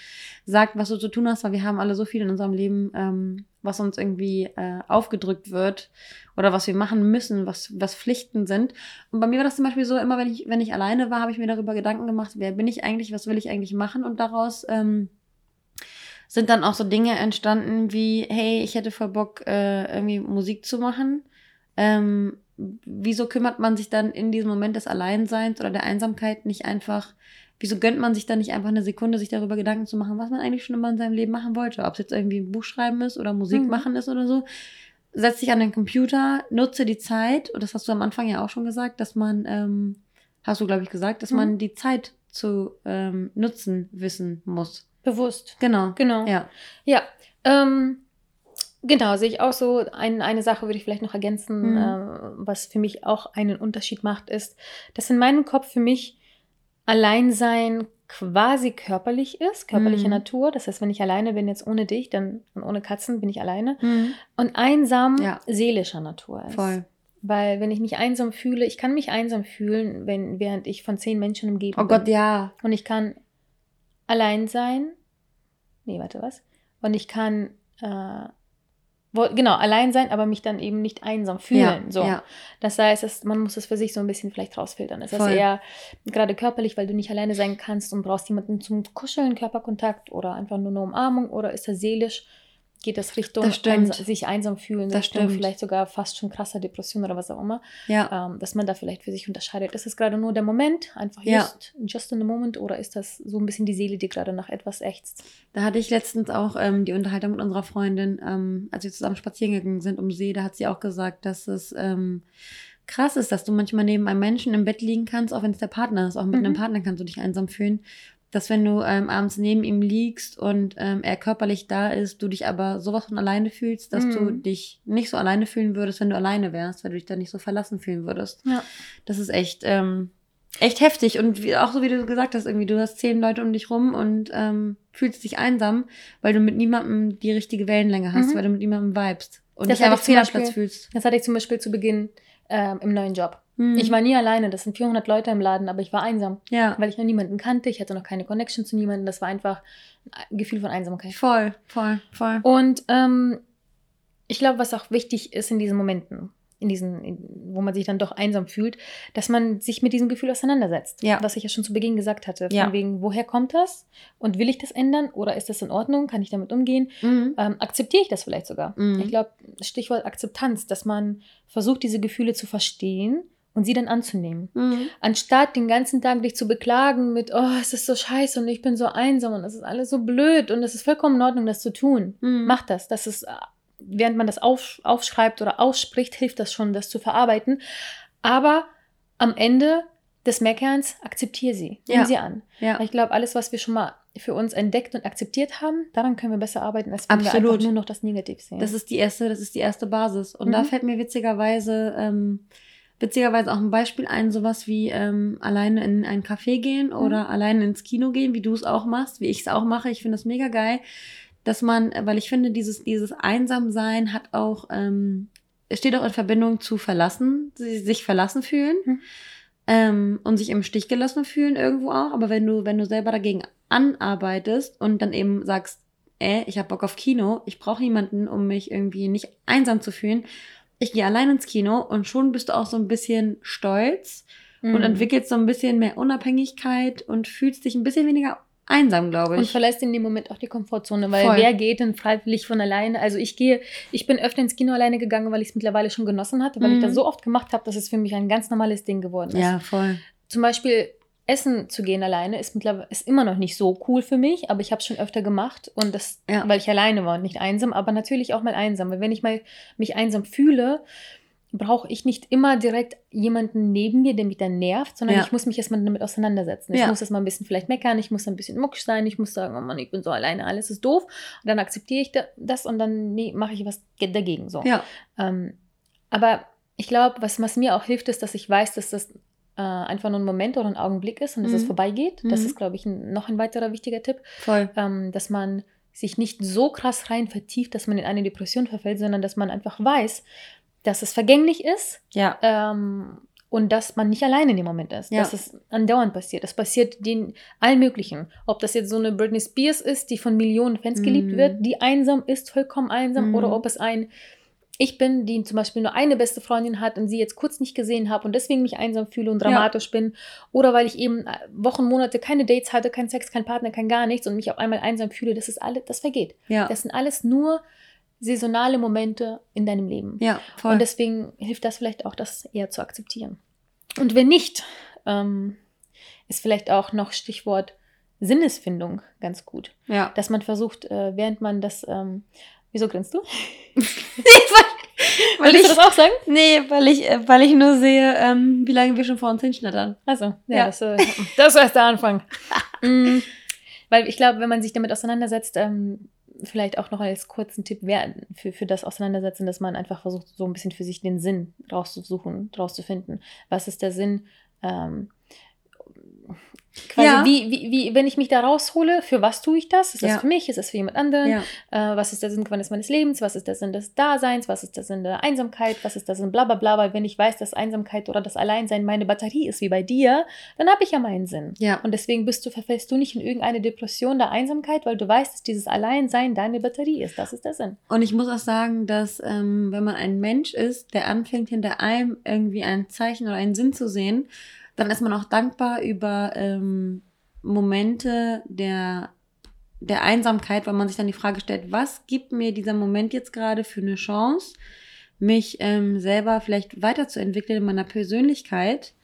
sagt, was du zu tun hast, weil wir haben alle so viel in unserem Leben, ähm, was uns irgendwie äh, aufgedrückt wird oder was wir machen müssen, was, was Pflichten sind. Und bei mir war das zum Beispiel so, immer wenn ich, wenn ich alleine war, habe ich mir darüber Gedanken gemacht, wer bin ich eigentlich, was will ich eigentlich machen und daraus ähm, sind dann auch so Dinge entstanden wie, hey, ich hätte voll Bock, äh, irgendwie Musik zu machen. Ähm, wieso kümmert man sich dann in diesem Moment des Alleinseins oder der Einsamkeit nicht einfach, wieso gönnt man sich dann nicht einfach eine Sekunde, sich darüber Gedanken zu machen, was man eigentlich schon immer in seinem Leben machen wollte? Ob es jetzt irgendwie ein Buch schreiben ist oder Musik Mhm. machen ist oder so. Setz dich an den Computer, nutze die Zeit, und das hast du am Anfang ja auch schon gesagt, dass man, ähm, hast du, glaube ich, gesagt, dass Mhm. man die Zeit zu ähm, nutzen wissen muss. Bewusst. Genau. Genau. Ja. Ja, ähm, genau, sehe ich auch so. Ein, eine Sache würde ich vielleicht noch ergänzen, Mhm. äh, was für mich auch einen Unterschied macht, ist, dass in meinem Kopf für mich Alleinsein quasi körperlich ist, körperliche Mhm. Natur. Das heißt, wenn ich alleine bin, jetzt ohne dich dann, und ohne Katzen, bin ich alleine. Mhm. Und einsam Ja. seelischer Natur ist. Voll. Weil wenn ich mich einsam fühle, ich kann mich einsam fühlen, wenn, während ich von zehn Menschen umgeben Oh bin. Gott, ja. Und ich kann allein sein. Nee, warte, was? Und ich kann, äh, wo, genau, allein sein, aber mich dann eben nicht einsam fühlen. Ja, so. ja. Das heißt, es, man muss es für sich so ein bisschen vielleicht rausfiltern. Es ist Voll. eher gerade körperlich, weil du nicht alleine sein kannst und brauchst jemanden zum Kuscheln, Körperkontakt oder einfach nur eine Umarmung oder ist das seelisch? Geht das Richtung Das einsa- sich einsam fühlen, Das Richtung stimmt. vielleicht sogar fast schon krasser Depression oder was auch immer, Ja. ähm, dass man da vielleicht für sich unterscheidet. Ist es gerade nur der Moment, einfach Ja. just, just in the moment oder ist das so ein bisschen die Seele, die gerade nach etwas ächzt? Da hatte ich letztens auch ähm, die Unterhaltung mit unserer Freundin, ähm, als wir zusammen spazieren gegangen sind um See, da hat sie auch gesagt, dass es ähm, krass ist, dass du manchmal neben einem Menschen im Bett liegen kannst, auch wenn es der Partner ist. Auch mit Mhm. einem Partner kannst du dich einsam fühlen. Dass wenn du ähm, abends neben ihm liegst und ähm, er körperlich da ist, du dich aber sowas von alleine fühlst, dass du Mhm. dich nicht so alleine fühlen würdest, wenn du alleine wärst, weil du dich dann nicht so verlassen fühlen würdest. Ja. Das ist echt, ähm, echt heftig. Und wie, auch so wie du gesagt hast, irgendwie, du hast zehn Leute um dich rum und ähm, fühlst dich einsam, weil du mit niemandem die richtige Wellenlänge hast, Mhm. weil du mit niemandem vibest. Und Das dich einfach ich zum fehl am Platz Beispiel- fühlst. Das hatte ich zum Beispiel zu Beginn ähm, im neuen Job. Mhm. Ich war nie alleine, das sind 400 Leute im Laden, aber ich war einsam, ja, weil ich noch niemanden kannte, ich hatte noch keine Connection zu niemandem, das war einfach ein Gefühl von Einsamkeit. voll, voll, voll. Und ähm, ich glaube, was auch wichtig ist in diesen Momenten, in diesen, in, wo man sich dann doch einsam fühlt, dass man sich mit diesem Gefühl auseinandersetzt. Ja. Was ich ja schon zu Beginn gesagt hatte. Von Ja. wegen, woher kommt das? Und will ich das ändern? Oder ist das in Ordnung? Kann ich damit umgehen? Mhm. Ähm, akzeptiere ich das vielleicht sogar? Mhm. Ich glaube, Stichwort Akzeptanz, dass man versucht, diese Gefühle zu verstehen und sie dann anzunehmen. Mhm. Anstatt den ganzen Tag dich zu beklagen mit, oh, es ist so scheiße und ich bin so einsam und es ist alles so blöd und es ist vollkommen in Ordnung, das zu tun. Mhm. Mach das. Das ist, während man das auf, aufschreibt oder ausspricht, hilft das schon, das zu verarbeiten. Aber am Ende des Meckerns akzeptiere sie. Nimm Ja. sie an. Ja. Ich glaube, alles, was wir schon mal für uns entdeckt und akzeptiert haben, daran können wir besser arbeiten, als wenn wir Absolut. einfach nur noch das Negativ sehen. Das ist die erste, das ist die erste Basis. Und da Mhm. fällt mir witzigerweise, ähm, witzigerweise auch ein Beispiel ein, sowas wie ähm, alleine in ein Café gehen Mhm. oder alleine ins Kino gehen, wie du es auch machst, wie ich es auch mache. Ich finde das mega geil, dass man, weil ich finde, dieses, dieses Einsamsein hat auch, ähm, es steht auch in Verbindung zu verlassen, sie- sich verlassen fühlen. Mhm. Ähm, und sich im Stich gelassen fühlen irgendwo auch. Aber wenn du, wenn du selber dagegen anarbeitest und dann eben sagst, ey, ich habe Bock auf Kino, ich brauche niemanden, um mich irgendwie nicht einsam zu fühlen. Ich gehe allein ins Kino und schon bist du auch so ein bisschen stolz und Mhm. entwickelst so ein bisschen mehr Unabhängigkeit und fühlst dich ein bisschen weniger einsam, glaube Und ich. verlässt in dem Moment auch die Komfortzone, weil Voll. wer geht denn freiwillig von alleine? Also ich gehe, ich bin öfter ins Kino alleine gegangen, weil ich es mittlerweile schon genossen hatte, weil ich Mhm. das so oft gemacht habe, dass es für mich ein ganz normales Ding geworden ist. ja, voll. Zum Beispiel essen zu gehen alleine ist mittlerweile ist immer noch nicht so cool für mich, aber ich habe es schon öfter gemacht und das, Ja. weil ich alleine war und nicht einsam, aber natürlich auch mal einsam. Weil wenn ich mal mich einsam fühle, brauche ich nicht immer direkt jemanden neben mir, der mich dann nervt, sondern Ja. ich muss mich erstmal damit auseinandersetzen. Ich Ja. muss erstmal ein bisschen vielleicht meckern, ich muss ein bisschen mucksch sein, ich muss sagen, oh Mann, ich bin so alleine, alles ist doof. Und dann akzeptiere ich da- das und dann nee, mache ich was ge- dagegen. So. Ja. Ähm, aber ich glaube, was, was mir auch hilft, ist, dass ich weiß, dass das äh, einfach nur ein Moment oder ein Augenblick ist und dass es Mhm. vorbeigeht. Das Mhm. ist, glaube ich, ein, noch ein weiterer wichtiger Tipp Voll. ähm, dass man sich nicht so krass rein vertieft, dass man in eine Depression verfällt, sondern dass man einfach weiß, dass es vergänglich ist Ja. ähm, und dass man nicht allein in dem Moment ist. Ja. Dass es andauernd passiert. Es passiert den allen möglichen. Ob das jetzt so eine Britney Spears ist, die von Millionen Fans geliebt Mhm. wird, die einsam ist, vollkommen einsam, Mhm. oder ob es ein ich bin, die zum Beispiel nur eine beste Freundin hat und sie jetzt kurz nicht gesehen habe und deswegen mich einsam fühle und dramatisch bin. Oder weil ich eben äh, Wochen, Monate keine Dates hatte, keinen Sex, keinen Partner, kein gar nichts und mich auf einmal einsam fühle. Das ist alles, das vergeht. Ja. Das sind alles nur saisonale Momente in deinem Leben. ja, voll. Und deswegen hilft das vielleicht auch, das eher zu akzeptieren. Und wenn nicht, ähm, ist vielleicht auch noch Stichwort Sinnesfindung ganz gut. ja. Dass man versucht, äh, während man das, ähm, wieso grinst du? (laughs) weil Willst ich, du das auch sagen? nee, weil ich, äh, weil ich nur sehe, ähm, wie lange wir schon vor uns hinschnattern. Also, ja, Ja. Das, äh, das war erst der Anfang. (laughs) mm, weil ich glaube, wenn man sich damit auseinandersetzt, ähm, vielleicht auch noch als kurzen Tipp für, für das Auseinandersetzen, dass man einfach versucht, so ein bisschen für sich den Sinn rauszusuchen, rauszufinden. Was ist der Sinn? Ähm, quasi, Ja. wie, wie, wie, wenn ich mich da raushole, für was tue ich das? Ist das Ja. für mich? Ist das für jemand anderen? Ja. Äh, was ist der Sinn meines Lebens? Was ist der Sinn des Daseins? Was ist der Sinn der Einsamkeit? Was ist der Sinn bla bla bla? Weil wenn ich weiß, dass Einsamkeit oder das Alleinsein meine Batterie ist, wie bei dir, dann habe ich ja meinen Sinn. Ja. Und deswegen bist du, verfällst du nicht in irgendeine Depression der Einsamkeit, weil du weißt, dass dieses Alleinsein deine Batterie ist. Das ist der Sinn. Und ich muss auch sagen, dass ähm, wenn man ein Mensch ist, der anfängt, hinter allem irgendwie ein Zeichen oder einen Sinn zu sehen, dann ist man auch dankbar über ähm, Momente der, der Einsamkeit, weil man sich dann die Frage stellt, was gibt mir dieser Moment jetzt gerade für eine Chance, mich ähm, selber vielleicht weiterzuentwickeln in meiner Persönlichkeit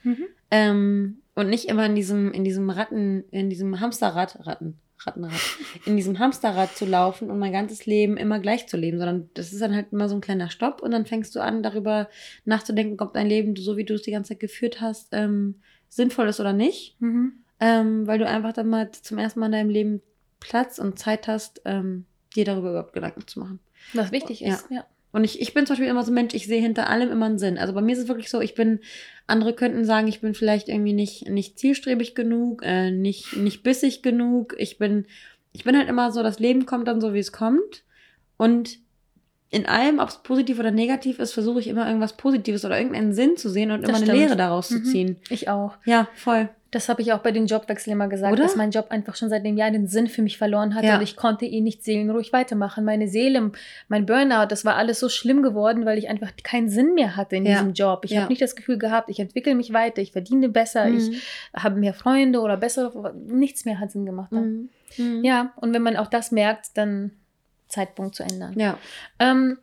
ähm, und nicht immer in diesem, in diesem Ratten, in diesem Hamsterrad, Ratten, Rattenrad, in diesem Hamsterrad zu laufen und mein ganzes Leben immer gleich zu leben, sondern das ist dann halt immer so ein kleiner Stopp und dann fängst du an, darüber nachzudenken, ob dein Leben, so wie du es die ganze Zeit geführt hast, ähm, sinnvoll ist oder nicht. Mhm. Ähm, weil du einfach dann mal zum ersten Mal in deinem Leben Platz und Zeit hast, ähm, dir darüber überhaupt Gedanken zu machen. Was wichtig ist. Ja. Und ich, ich bin zum Beispiel immer so ein Mensch, ich sehe hinter allem immer einen Sinn. Also bei mir ist es wirklich so, ich bin, andere könnten sagen, ich bin vielleicht irgendwie nicht, nicht zielstrebig genug, äh, nicht, nicht bissig genug. Ich bin, ich bin halt immer so, das Leben kommt dann so, wie es kommt. Und in allem, ob es positiv oder negativ ist, versuche ich immer irgendwas Positives oder irgendeinen Sinn zu sehen und Das immer eine. Lehre daraus zu Mhm. ziehen. Ich auch. Ja, voll. Das habe ich auch bei den Jobwechseln immer gesagt, Oder? dass mein Job einfach schon seit dem Jahr den Sinn für mich verloren hatte Ja. und ich konnte ihn nicht seelenruhig weitermachen. Meine Seele, mein Burnout, das war alles so schlimm geworden, weil ich einfach keinen Sinn mehr hatte in Ja. diesem Job. Ich Ja. habe nicht das Gefühl gehabt, ich entwickle mich weiter, ich verdiene besser, ich Mhm. habe mehr Freunde oder bessere, nichts mehr hat Sinn gemacht. Mhm. Mhm. Ja, und wenn man auch das merkt, dann Zeitpunkt zu ändern. Ja. Ähm,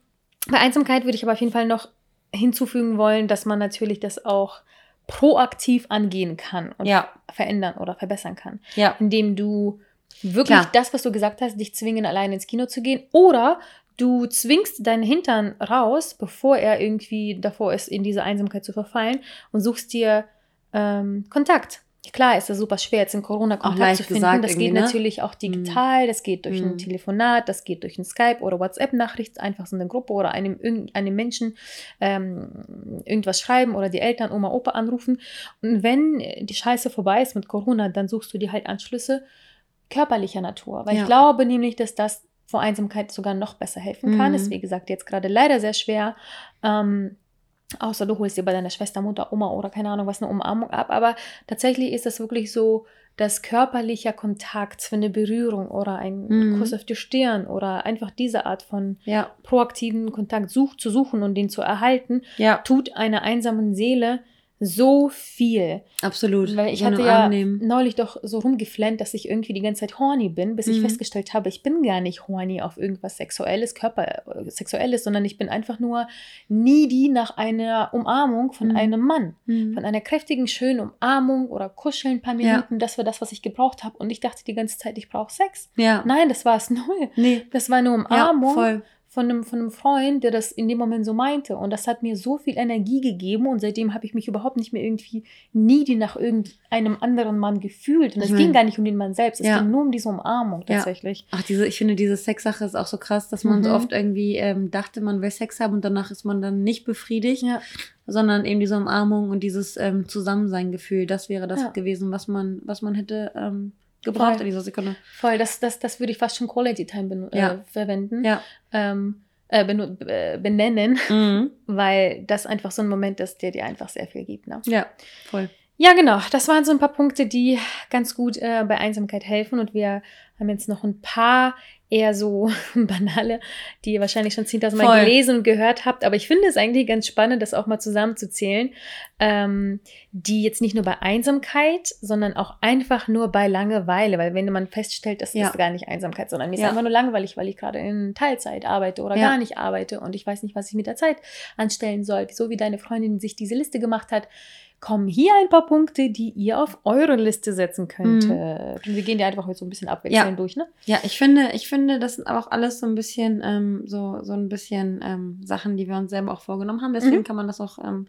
bei Einsamkeit würde ich aber auf jeden Fall noch hinzufügen wollen, dass man natürlich das auch proaktiv angehen kann und Ja. verändern oder verbessern kann. Ja. Indem du wirklich Klar. das, was du gesagt hast, dich zwingen, alleine ins Kino zu gehen. Oder du zwingst deinen Hintern raus, bevor er irgendwie davor ist, in diese Einsamkeit zu verfallen und suchst dir ähm, Kontakt. Klar ist das super schwer, jetzt in Corona Kontakt zu finden. gesagt das geht ne? natürlich auch digital, das geht durch ein Mhm. Telefonat, das geht durch ein Skype oder WhatsApp-Nachricht, einfach so eine Gruppe oder einem, einem Menschen ähm, irgendwas schreiben oder die Eltern, Oma, Opa anrufen. Und wenn die Scheiße vorbei ist mit Corona, dann suchst du dir halt Anschlüsse körperlicher Natur. Weil Ja. ich glaube nämlich, dass das vor Einsamkeit sogar noch besser helfen kann. Mhm. Ist wie gesagt jetzt gerade leider sehr schwer. Ähm, Außer du holst dir bei deiner Schwester, Mutter, Oma oder keine Ahnung was eine Umarmung ab. Aber tatsächlich ist das wirklich so, dass körperlicher Kontakt für eine Berührung oder ein Mhm. Kuss auf die Stirn oder einfach diese Art von Ja. proaktiven Kontakt such, zu suchen und den zu erhalten, Ja. tut einer einsamen Seele so viel. Absolut. Weil ich hatte ja neulich doch so rumgeflennt, dass ich irgendwie die ganze Zeit horny bin, bis ich Mhm. festgestellt habe, ich bin gar nicht horny auf irgendwas Sexuelles, Körper, Sexuelles, sondern ich bin einfach nur needy nach einer Umarmung von Mhm. einem Mann. Mhm. Von einer kräftigen, schönen Umarmung oder Kuscheln ein paar Ja. Minuten. Das war das, was ich gebraucht habe. Und ich dachte die ganze Zeit, ich brauche Sex. Ja. Nein, das war es null. Nee. Das war eine Ja, Umarmung voll. Von einem, von einem Freund, der das in dem Moment so meinte. Und das hat mir so viel Energie gegeben und seitdem habe ich mich überhaupt nicht mehr irgendwie needy nach irgendeinem anderen Mann gefühlt. Und es Ich ging gar nicht um den Mann selbst, es Ja. ging nur um diese Umarmung Ja. tatsächlich. Ach, diese, ich finde, diese Sexsache ist auch so krass, dass man so Mhm. oft irgendwie ähm, dachte, man will Sex haben und danach ist man dann nicht befriedigt, Ja. sondern eben diese Umarmung und dieses ähm, Zusammensein-Gefühl, das wäre das Ja. gewesen, was man, was man hätte ähm, gebraucht Voll. in dieser Sekunde. Voll, das, das, das würde ich fast schon Quality Time benu- äh, Ja. verwenden, Ja. Ähm, äh, äh, benennen, Mhm. (laughs) weil das einfach so ein Moment ist, der dir einfach sehr viel gibt. Ne? Ja, voll. Ja, genau. Das waren so ein paar Punkte, die ganz gut äh, bei Einsamkeit helfen. Und wir haben jetzt noch ein paar eher so (laughs) banale, die ihr wahrscheinlich schon 10.000 Mal Voll. gelesen und gehört habt. Aber ich finde es eigentlich ganz spannend, das auch mal zusammenzuzählen, ähm, die jetzt nicht nur bei Einsamkeit, sondern auch einfach nur bei Langeweile. Weil wenn man feststellt, das Ja. ist gar nicht Einsamkeit, sondern mir ist Ja. einfach nur langweilig, weil ich gerade in Teilzeit arbeite oder Ja. gar nicht arbeite und ich weiß nicht, was ich mit der Zeit anstellen soll. So wie deine Freundin sich diese Liste gemacht hat, kommen hier ein paar Punkte, die ihr auf eure Liste setzen könntet. Und wir gehen die einfach heute so ein bisschen abwechselnd Ja. durch, ne? Ja, ich finde, ich finde, das sind aber auch alles so ein bisschen, ähm, so, so ein bisschen ähm, Sachen, die wir uns selber auch vorgenommen haben. Deswegen Mhm. kann man das auch, ähm,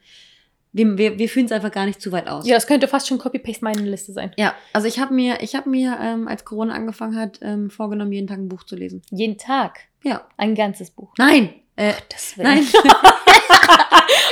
wir, wir, wir fühlen es einfach gar nicht zu weit aus. Ja, das könnte fast schon Copy-Paste meine Liste sein. Ja, also ich habe mir, ich habe mir, ähm, als Corona angefangen hat, ähm, vorgenommen, jeden Tag ein Buch zu lesen. Jeden Tag. Ja. Ein ganzes Buch. Nein! Äh, Das nein. (laughs)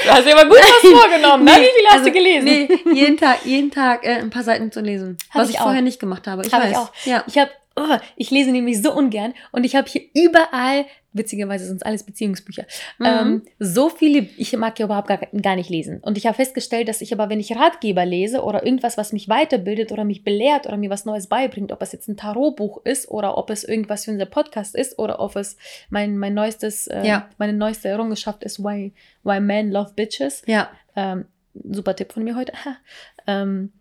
Du hast dir aber gut was vorgenommen, ne? Nee, Wie viel hast also, du gelesen? Nee, jeden Tag, jeden Tag äh, ein paar Seiten zu lesen. Hab was ich ich, vorher nicht gemacht habe. Ich Hab weiß. ich auch. Ja. Ich habe, oh, ich lese nämlich so ungern und ich habe hier überall, witzigerweise sind es alles Beziehungsbücher, Mhm. ähm, so viele, ich mag ja überhaupt gar, gar nicht lesen. Und ich habe festgestellt, dass ich aber, wenn ich Ratgeber lese oder irgendwas, was mich weiterbildet oder mich belehrt oder mir was Neues beibringt, ob es jetzt ein Tarotbuch ist oder ob es irgendwas für unser Podcast ist oder ob es mein, mein neuestes, äh, Ja. meine neueste Errungenschaft ist, Why, Why Men Love Bitches. ja. Ähm, super Tipp von mir heute. (laughs) ähm,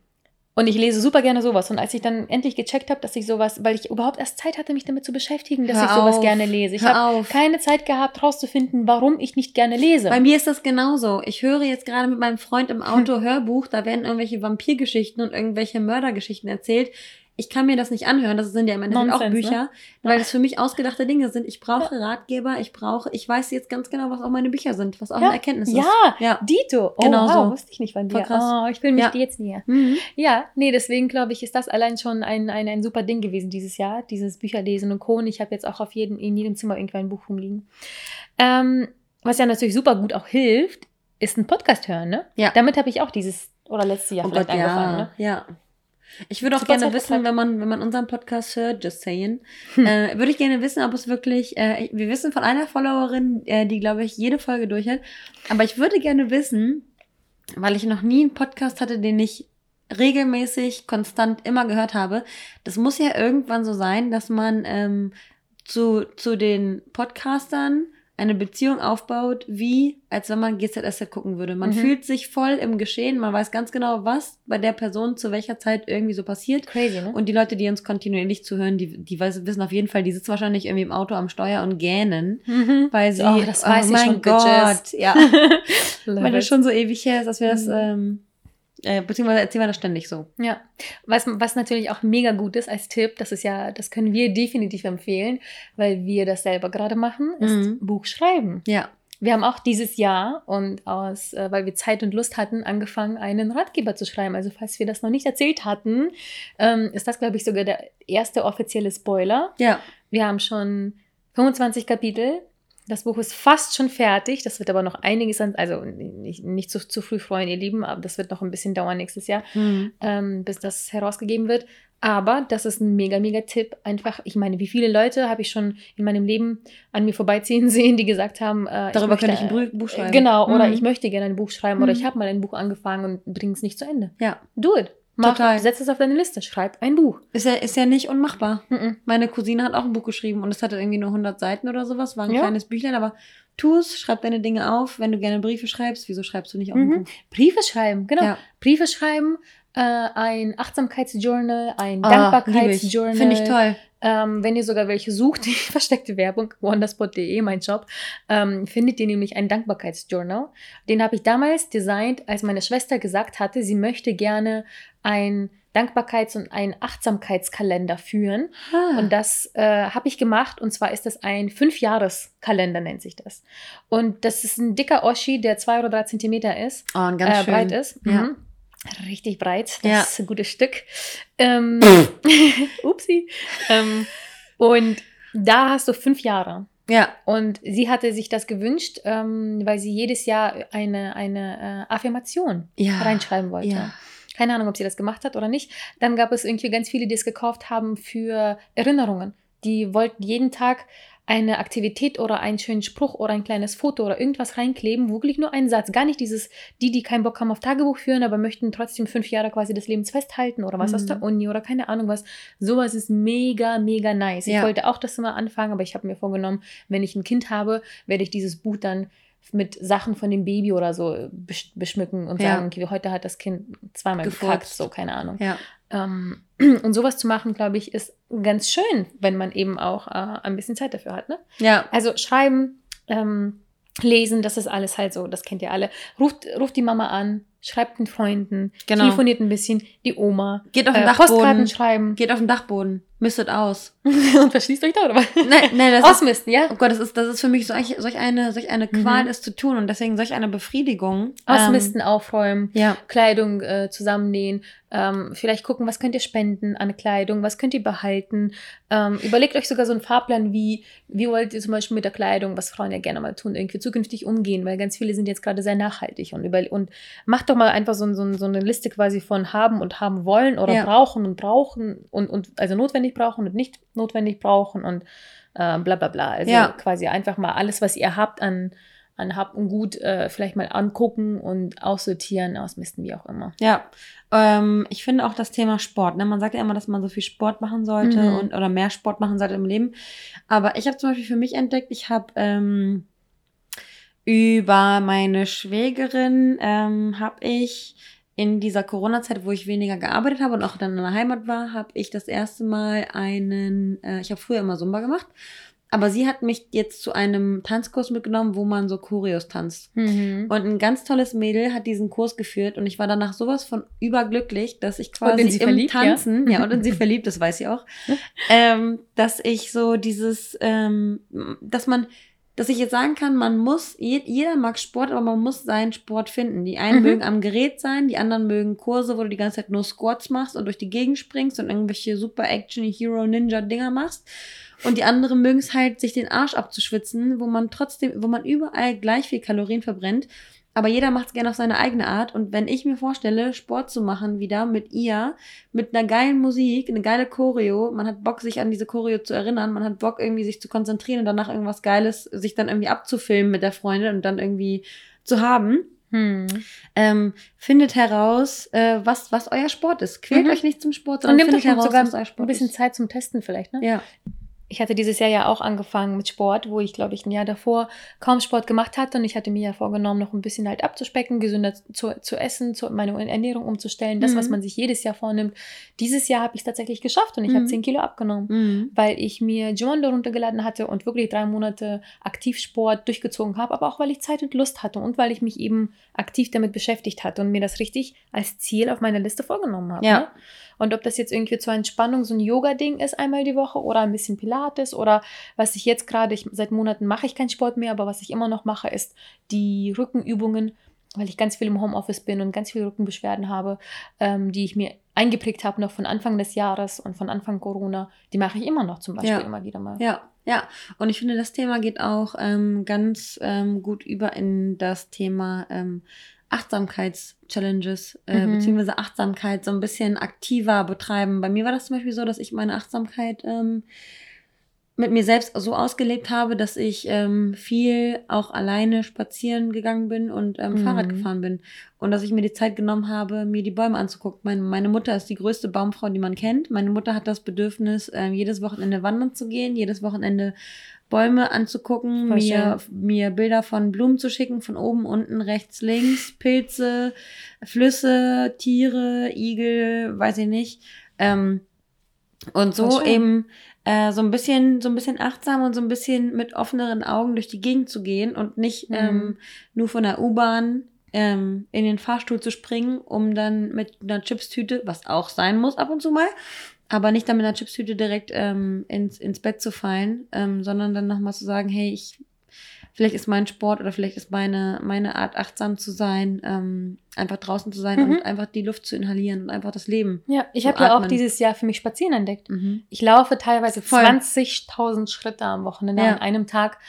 und ich lese super gerne sowas. Und als ich dann endlich gecheckt habe, dass ich sowas, weil ich überhaupt erst Zeit hatte, mich damit zu beschäftigen, dass Hör ich sowas auf. gerne lese. Ich habe keine Zeit gehabt, rauszufinden, warum ich nicht gerne lese. Bei mir ist das genauso. Ich höre jetzt gerade mit meinem Freund im Auto Hörbuch, da werden irgendwelche Vampirgeschichten und irgendwelche Mördergeschichten erzählt. Ich kann mir das nicht anhören. Das sind ja im Endeffekt auch ne? Bücher, weil das für mich ausgedachte Dinge sind. Ich brauche Ratgeber, ich brauche, ich weiß jetzt ganz genau, was auch meine Bücher sind, was auch Ja. eine Erkenntnis ist. ja, Ja. Dito. Oh, Genau wow, so. wusste ich nicht von dir. Oh, ich will mich Ja. dir jetzt näher. Mhm. Ja, nee, deswegen glaube ich, ist das allein schon ein, ein, ein super Ding gewesen dieses Jahr, dieses Bücherlesen und Co. Und ich habe jetzt auch auf jedem, in jedem Zimmer irgendwie ein Buch rumliegen. Ähm, was ja natürlich super gut auch hilft, ist ein Podcast hören, ne? Ja. Damit habe ich auch dieses oder letztes Jahr Oh vielleicht Gott, ja. angefangen, ne? ja. Ich würde auch Super gerne wissen, wenn man, wenn man unseren Podcast hört, just saying, Hm. äh, würde ich gerne wissen, ob es wirklich, äh, wir wissen von einer Followerin, äh, die, glaube ich, jede Folge durch hat, aber ich würde gerne wissen, weil ich noch nie einen Podcast hatte, den ich regelmäßig, konstant immer gehört habe. Das muss ja irgendwann so sein, dass man ähm, zu, zu den Podcastern eine Beziehung aufbaut, wie als wenn man GZSZ gucken würde. Man Mhm. fühlt sich voll im Geschehen, man weiß ganz genau, was bei der Person zu welcher Zeit irgendwie so passiert. Crazy, ne? Und die Leute, die uns kontinuierlich zuhören, die, die wissen auf jeden Fall, die sitzen wahrscheinlich irgendwie im Auto am Steuer und gähnen, Mhm. weil sie, Oh, das weiß ich mein schon, Gott, Bitches. ja, (laughs) weil das schon so ewig her ist, dass wir das, Mhm. ähm, äh, beziehungsweise erzählen wir das ständig so. Ja, was, was natürlich auch mega gut ist als Tipp, das ist ja, das können wir definitiv empfehlen, weil wir das selber gerade machen, ist Mhm. Buch schreiben. Ja, Wir haben auch dieses Jahr und aus, äh, weil wir Zeit und Lust hatten, angefangen, einen Ratgeber zu schreiben. Also falls wir das noch nicht erzählt hatten, ähm, ist das, glaube ich, sogar der erste offizielle Spoiler. ja, Wir haben schon 25 Kapitel. Das Buch ist fast schon fertig. Das wird aber noch einiges an, also nicht, nicht zu, zu früh freuen, ihr Lieben, aber das wird noch ein bisschen dauern nächstes Jahr Mhm. ähm, bis das herausgegeben wird. Aber das ist ein mega, mega Tipp. Einfach, ich meine, wie viele Leute habe ich schon in meinem Leben an mir vorbeiziehen (laughs) sehen, die gesagt haben, äh, Darüber möchte, könnte ich ein äh, Buch- Buch schreiben. Genau, oder Mhm. ich möchte gerne ein Buch schreiben oder Mhm. ich habe mal ein Buch angefangen und bringe es nicht zu Ende. ja. Do it. Mach, Total. Setz es auf deine Liste, schreib ein Buch. Ist ja, ist ja nicht unmachbar. Mhm. Meine Cousine hat auch ein Buch geschrieben und es hatte irgendwie nur 100 Seiten oder sowas, war ein Ja. kleines Büchlein, aber tu es, schreib deine Dinge auf. Wenn du gerne Briefe schreibst, wieso schreibst du nicht auch Mhm. ein Buch? Briefe schreiben, genau. Ja. Briefe schreiben, äh, ein Achtsamkeitsjournal, ein Ah, Dankbarkeitsjournal. Finde ich toll. Ähm, wenn ihr sogar welche sucht, (laughs) die versteckte Werbung, wonderspot.de, mein Job, ähm, findet ihr nämlich ein Dankbarkeitsjournal. Den habe ich damals designt, als meine Schwester gesagt hatte, sie möchte gerne ein Dankbarkeits- und einen Achtsamkeitskalender führen. Ah. Und das äh, habe ich gemacht. Und zwar ist das ein Fünfjahreskalender, nennt sich das. Und das ist ein dicker Oschi, der zwei oder drei Zentimeter ist, oh, äh, breit ist. Ja. Richtig breit. Das Ja. ist ein gutes Stück. Ähm, (laughs) (laughs) upsi. Ähm, und da hast du fünf Jahre. Ja, Und sie hatte sich das gewünscht, ähm, weil sie jedes Jahr eine, eine äh, Affirmation ja. reinschreiben wollte. Ja. Keine Ahnung, ob sie das gemacht hat oder nicht. Dann gab es irgendwie ganz viele, die es gekauft haben für Erinnerungen. Die wollten jeden Tag eine Aktivität oder einen schönen Spruch oder ein kleines Foto oder irgendwas reinkleben, wirklich nur einen Satz. Gar nicht dieses, die, die keinen Bock haben auf Tagebuch führen, aber möchten trotzdem fünf Jahre quasi des Lebens festhalten oder was aus Mhm. der Uni oder keine Ahnung was. Sowas ist mega, mega nice. Ich Ja. wollte auch das immer anfangen, aber ich habe mir vorgenommen, wenn ich ein Kind habe, werde ich dieses Buch dann mit Sachen von dem Baby oder so besch- beschmücken und Ja. sagen, okay, heute hat das Kind zweimal Gefurzt. gekackt, so, keine Ahnung. Ja. Ähm, (clears throat) und sowas zu machen, glaube ich, ist ganz schön, wenn man eben auch äh, ein bisschen Zeit dafür hat. Ne? Ja. Also schreiben, ähm, lesen, das ist alles halt so, das kennt ihr alle. Ruft, ruft die Mama an, schreibt den Freunden, Genau. telefoniert ein bisschen, die Oma, Geht auf den äh, Dachboden. Postkarten schreiben Geht auf den Dachboden. Mistet aus. (laughs) und verschließt euch da, oder was? Nein, nein, das ist, Ausmisten, ja? oh Gott, das ist, das ist für mich solch, solch eine, solch eine Mhm. Qual, das zu tun und deswegen solch eine Befriedigung. Ausmisten, aufräumen, Ähm, ja. Kleidung äh, zusammennähen, ähm, vielleicht gucken, was könnt ihr spenden an Kleidung, was könnt ihr behalten. Ähm, überlegt euch sogar so einen Fahrplan, wie, wie wollt ihr zum Beispiel mit der Kleidung, was Frauen ja gerne mal tun, irgendwie zukünftig umgehen, weil ganz viele sind jetzt gerade sehr nachhaltig und, über, und macht doch mal einfach so, so, so eine Liste quasi von haben und haben wollen oder Ja. brauchen und brauchen und, und also notwendig brauchen und nicht notwendig brauchen und äh, bla bla bla. Also Ja. quasi einfach mal alles, was ihr habt an an Hab und Gut äh, vielleicht mal angucken und aussortieren, ausmisten, wie auch immer. Ja, ähm, ich finde auch das Thema Sport. Ne? Man sagt ja immer, dass man so viel Sport machen sollte Mhm. und oder mehr Sport machen sollte im Leben. Aber ich habe zum Beispiel für mich entdeckt, ich habe ähm, über meine Schwägerin ähm, habe ich in dieser Corona-Zeit, wo ich weniger gearbeitet habe und auch dann in der Heimat war, habe ich das erste Mal einen, äh, ich habe früher immer Zumba gemacht, aber sie hat mich jetzt zu einem Tanzkurs mitgenommen, wo man so Choreos tanzt. Mhm. Und ein ganz tolles Mädel hat diesen Kurs geführt und ich war danach sowas von überglücklich, dass ich quasi sie im verliebt, ja? Tanzen, ja, und in sie (laughs) verliebt, das weiß sie auch, ähm, dass ich so dieses, ähm, dass man, dass ich jetzt sagen kann, man muss, je, jeder mag Sport, aber man muss seinen Sport finden. Die einen Mhm. mögen am Gerät sein, die anderen mögen Kurse, wo du die ganze Zeit nur Squats machst und durch die Gegend springst und irgendwelche super Action Hero Ninja Dinger machst. Und die anderen mögen es halt, sich den Arsch abzuschwitzen, wo man trotzdem, wo man überall gleich viel Kalorien verbrennt. Aber jeder macht es gerne auf seine eigene Art. Und wenn ich mir vorstelle, Sport zu machen wieder mit ihr, mit einer geilen Musik, eine geile Choreo, man hat Bock, sich an diese Choreo zu erinnern, man hat Bock, irgendwie sich zu konzentrieren und danach irgendwas Geiles, sich dann irgendwie abzufilmen mit der Freundin und dann irgendwie zu haben. Hm. Ähm, findet heraus, äh, was, was euer Sport ist. Quält Mhm. euch nicht zum Sport, Und sondern nehmt findet euch heraus, sogar was euer Sport ein bisschen ist. Zeit zum Testen vielleicht, ne? Ja. Ich hatte dieses Jahr ja auch angefangen mit Sport, wo ich, glaube ich, ein Jahr davor kaum Sport gemacht hatte und ich hatte mir ja vorgenommen, noch ein bisschen halt abzuspecken, gesünder zu, zu essen, zu, meine Ernährung umzustellen, das, Mhm. was man sich jedes Jahr vornimmt. Dieses Jahr habe ich es tatsächlich geschafft und ich habe Mhm. 10 Kilo abgenommen. Mhm. weil ich mir Jumondo runtergeladen hatte und wirklich drei Monate Aktivsport durchgezogen habe, aber auch weil ich Zeit und Lust hatte und weil ich mich eben aktiv damit beschäftigt hatte und mir das richtig als Ziel auf meiner Liste vorgenommen habe. Ja. Ne? Und ob das jetzt irgendwie zur Entspannung so ein Yoga-Ding ist einmal die Woche oder ein bisschen Pilates oder was ich jetzt gerade, ich, seit Monaten mache ich keinen Sport mehr, aber was ich immer noch mache, ist die Rückenübungen, weil ich ganz viel im Homeoffice bin und ganz viele Rückenbeschwerden habe, ähm, die ich mir eingeprägt habe noch von Anfang des Jahres und von Anfang Corona, die mache ich immer noch zum Beispiel Ja. immer wieder mal. Ja, ja. Und ich finde, das Thema geht auch ähm, ganz ähm, gut über in das Thema ähm, Achtsamkeits-Challenges, äh, Mhm. beziehungsweise Achtsamkeit so ein bisschen aktiver betreiben. Bei mir war das zum Beispiel so, dass ich meine Achtsamkeit ähm, mit mir selbst so ausgelebt habe, dass ich ähm, viel auch alleine spazieren gegangen bin und ähm, Mhm. Fahrrad gefahren bin. Und dass ich mir die Zeit genommen habe, mir die Bäume anzugucken. Meine, meine Mutter ist die größte Baumfrau, die man kennt. Meine Mutter hat das Bedürfnis, ähm, jedes Wochenende wandern zu gehen, jedes Wochenende Bäume anzugucken, Voll mir, mir Bilder von Blumen zu schicken, von oben, unten, rechts, links, Pilze, Flüsse, Tiere, Igel, weiß ich nicht. Ähm, und so eben äh, so ein bisschen, so ein bisschen achtsam und so ein bisschen mit offeneren Augen durch die Gegend zu gehen und nicht Mhm. ähm, nur von der U-Bahn ähm, in den Fahrstuhl zu springen, um dann mit einer Chipstüte, was auch sein muss ab und zu mal, aber nicht dann mit einer Chipstüte direkt ähm, ins, ins Bett zu fallen, ähm, sondern dann nochmal zu sagen, hey, ich vielleicht ist mein Sport oder vielleicht ist meine, meine Art, achtsam zu sein, ähm, einfach draußen zu sein Mhm. und einfach die Luft zu inhalieren und einfach das Leben. Ja, ich habe ja auch dieses Jahr für mich Spazieren entdeckt. Mhm. Ich laufe teilweise Voll. 20.000 Schritte am Wochenende Ja. an einem Tag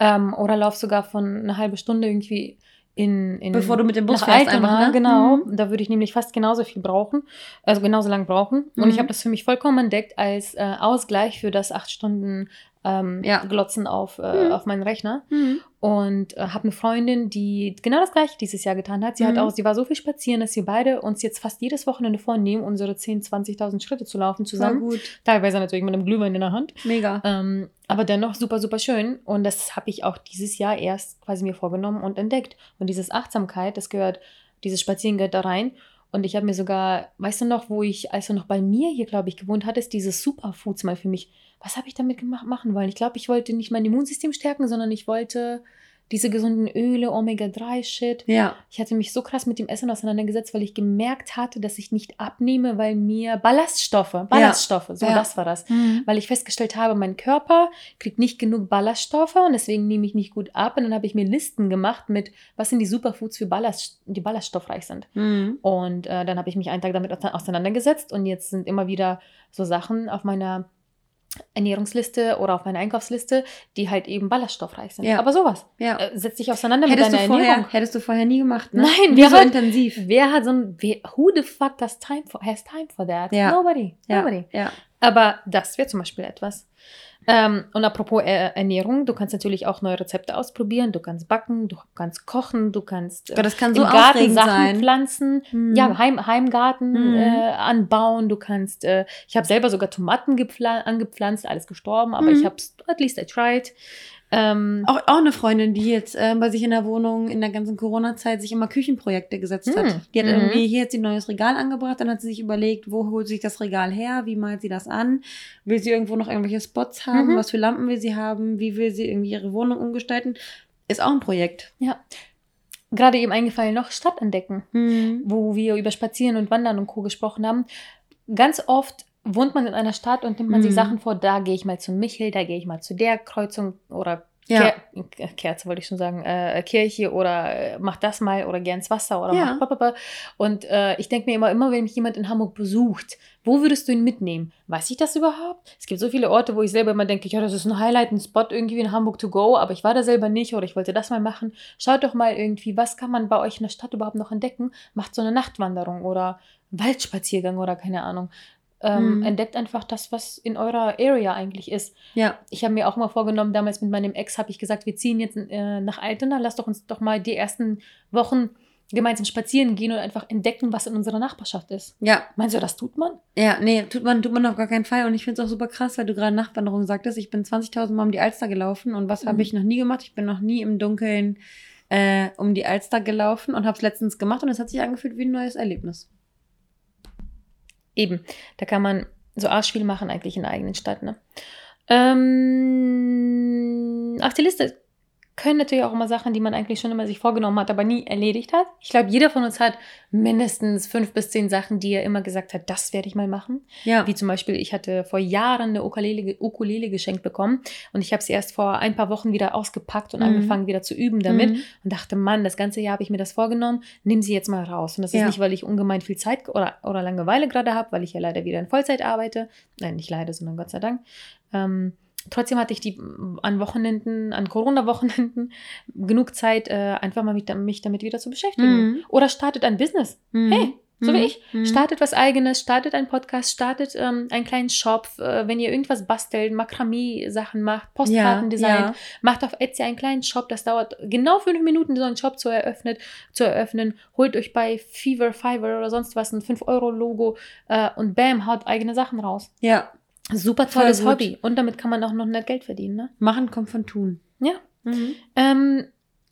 ähm, oder laufe sogar von eine halbe Stunde irgendwie in, in Bevor du mit dem Bus nach fährst Altona, einfach, ne? genau. Mhm. Da würde ich nämlich fast genauso viel brauchen, also genauso lang brauchen. Und Mhm. ich habe das für mich vollkommen entdeckt als äh, Ausgleich für das acht Stunden ähm, Ja. Glotzen auf, äh, Mhm. auf meinen Rechner. Mhm. Und äh, habe eine Freundin, die genau das gleiche dieses Jahr getan hat. Sie hat Mhm. auch, sie war so viel spazieren, dass wir beide uns jetzt fast jedes Wochenende vornehmen, unsere 10.000, 20.000 Schritte zu laufen zusammen. gut. Teilweise natürlich mit einem Glühwein in der Hand. Mega. Ähm, aber dennoch super, super schön. Und das habe ich auch dieses Jahr erst quasi mir vorgenommen und entdeckt. Und dieses Achtsamkeit, das gehört, dieses Spazieren gehört da rein. Und ich habe mir sogar, weißt du noch, wo ich, als du noch bei mir hier, glaube ich, gewohnt hattest, dieses Superfoods mal für mich, was habe ich damit gemacht, machen wollen? Ich glaube, ich wollte nicht mein Immunsystem stärken, sondern ich wollte diese gesunden Öle, Omega-3-Shit. Ja. Ich hatte mich so krass mit dem Essen auseinandergesetzt, weil ich gemerkt hatte, dass ich nicht abnehme, weil mir Ballaststoffe, Ballaststoffe, so Ja. das war das Mhm. weil ich festgestellt habe, mein Körper kriegt nicht genug Ballaststoffe und deswegen nehme ich nicht gut ab. Und dann habe ich mir Listen gemacht mit, was sind die Superfoods für Ballast, die ballaststoffreich sind. Mhm. Und äh, dann habe ich mich einen Tag damit ause- auseinandergesetzt und jetzt sind immer wieder so Sachen auf meiner Ernährungsliste oder auf meiner Einkaufsliste, die halt eben ballaststoffreich sind. Ja. Aber sowas. Ja. Äh, setz dich auseinander Hättest mit deiner Ernährung. vorher, hättest du vorher nie gemacht, ne? Nein, nie wer so hat- intensiv. Wer hat so ein, wer, who the fuck does time for, has time for that? Ja. Nobody. Ja. Nobody. Ja. Aber das wäre zum Beispiel etwas. Ähm, und apropos äh, Ernährung, du kannst natürlich auch neue Rezepte ausprobieren. Du kannst backen, du kannst kochen, du kannst äh, das kann so im Garten Sachen sein. pflanzen. Mhm. Ja, Heim, Heimgarten Mhm. äh, anbauen. Du kannst, äh, ich habe selber sogar Tomaten gepfla- angepflanzt, alles gestorben, aber Mhm. ich habe es, at least I tried. Ähm, Auch, auch eine Freundin, die jetzt äh, bei sich in der Wohnung in der ganzen Corona-Zeit sich immer Küchenprojekte gesetzt hat. Die hat Mhm. irgendwie, hier sie ein neues Regal angebracht, dann hat sie sich überlegt, wo holt sich das Regal her, wie malt sie das an, will sie irgendwo noch irgendwelche Spots haben, Mhm. was für Lampen will sie haben, wie will sie irgendwie ihre Wohnung umgestalten. Ist auch ein Projekt. Gerade eben eingefallen noch Stadt entdecken. Mhm. wo wir über Spazieren und Wandern und Co. gesprochen haben. Ganz oft wohnt man in einer Stadt und nimmt man sich Mhm. Sachen vor, da gehe ich mal zum Michel, da gehe ich mal zu der Kreuzung oder Ja. Ker Kerze wollte ich schon sagen, äh, Kirche oder äh, mach das mal oder geh ins Wasser oder Ja. mach papapa. Und äh, ich denke mir immer, immer wenn mich jemand in Hamburg besucht, wo würdest du ihn mitnehmen? Weiß ich das überhaupt? Es gibt so viele Orte, wo ich selber immer denke, ja, das ist ein Highlight, ein Spot irgendwie in Hamburg to go, aber ich war da selber nicht oder ich wollte das mal machen. Schaut doch mal irgendwie, was kann man bei euch in der Stadt überhaupt noch entdecken? Macht so eine Nachtwanderung oder Waldspaziergang oder keine Ahnung. Ähm, Mhm. Entdeckt einfach das, was in eurer Area eigentlich ist Ja. ich habe mir auch mal vorgenommen, damals mit meinem Ex habe ich gesagt, wir ziehen jetzt äh, nach Altona, lass doch uns doch mal die ersten Wochen gemeinsam spazieren gehen und einfach entdecken, was in unserer Nachbarschaft ist. Ja, Meinst du, das tut man? Ja, nee, tut man, tut man auf gar keinen Fall. Und ich finde es auch super krass, weil du gerade Nachtwanderung sagtest. Ich bin 20.000 Mal um die Alster gelaufen und was habe Mhm. ich noch nie gemacht? Ich bin noch nie im Dunkeln äh, um die Alster gelaufen und habe es letztens gemacht und es hat sich angefühlt wie ein neues Erlebnis. Eben, da kann man so arsch viel machen eigentlich in der eigenen Stadt. Ne? Ähm, auf der Liste können natürlich auch immer Sachen, die man eigentlich schon immer sich vorgenommen hat, aber nie erledigt hat. Ich glaube, jeder von uns hat mindestens fünf bis zehn Sachen, die er immer gesagt hat, das werde ich mal machen. Ja. Wie zum Beispiel, ich hatte vor Jahren eine Ukulele, Ukulele geschenkt bekommen und ich habe sie erst vor ein paar Wochen wieder ausgepackt und Mhm. angefangen wieder zu üben damit Mhm. und dachte, Mann, das ganze Jahr habe ich mir das vorgenommen, nimm sie jetzt mal raus. Und das ist Ja. nicht, weil ich ungemein viel Zeit oder, oder Langeweile gerade habe, weil ich ja leider wieder in Vollzeit arbeite. Nein, nicht leider, sondern Gott sei Dank. Ähm, trotzdem hatte ich die an Wochenenden, an Corona-Wochenenden (laughs) genug Zeit, äh, einfach mal mich, mich damit wieder zu beschäftigen. Mhm. Oder startet ein Business. Mhm. Hey, so wie Mhm. ich. Mhm. Startet was eigenes, startet einen Podcast, startet ähm, einen kleinen Shop, äh, wenn ihr irgendwas bastelt, Makramee-Sachen macht, Postkarten designt, ja. macht auf Etsy einen kleinen Shop, das dauert genau fünf Minuten, so einen Shop zu, eröffnet, zu eröffnen. Holt euch bei Fever, Fiverr oder sonst was ein 5-Euro-Logo äh, und bam, haut eigene Sachen raus. Ja. Super tolles. Hobby. Und damit kann man auch noch nett Geld verdienen, ne? Machen kommt von tun. Ja. Mhm. Ähm,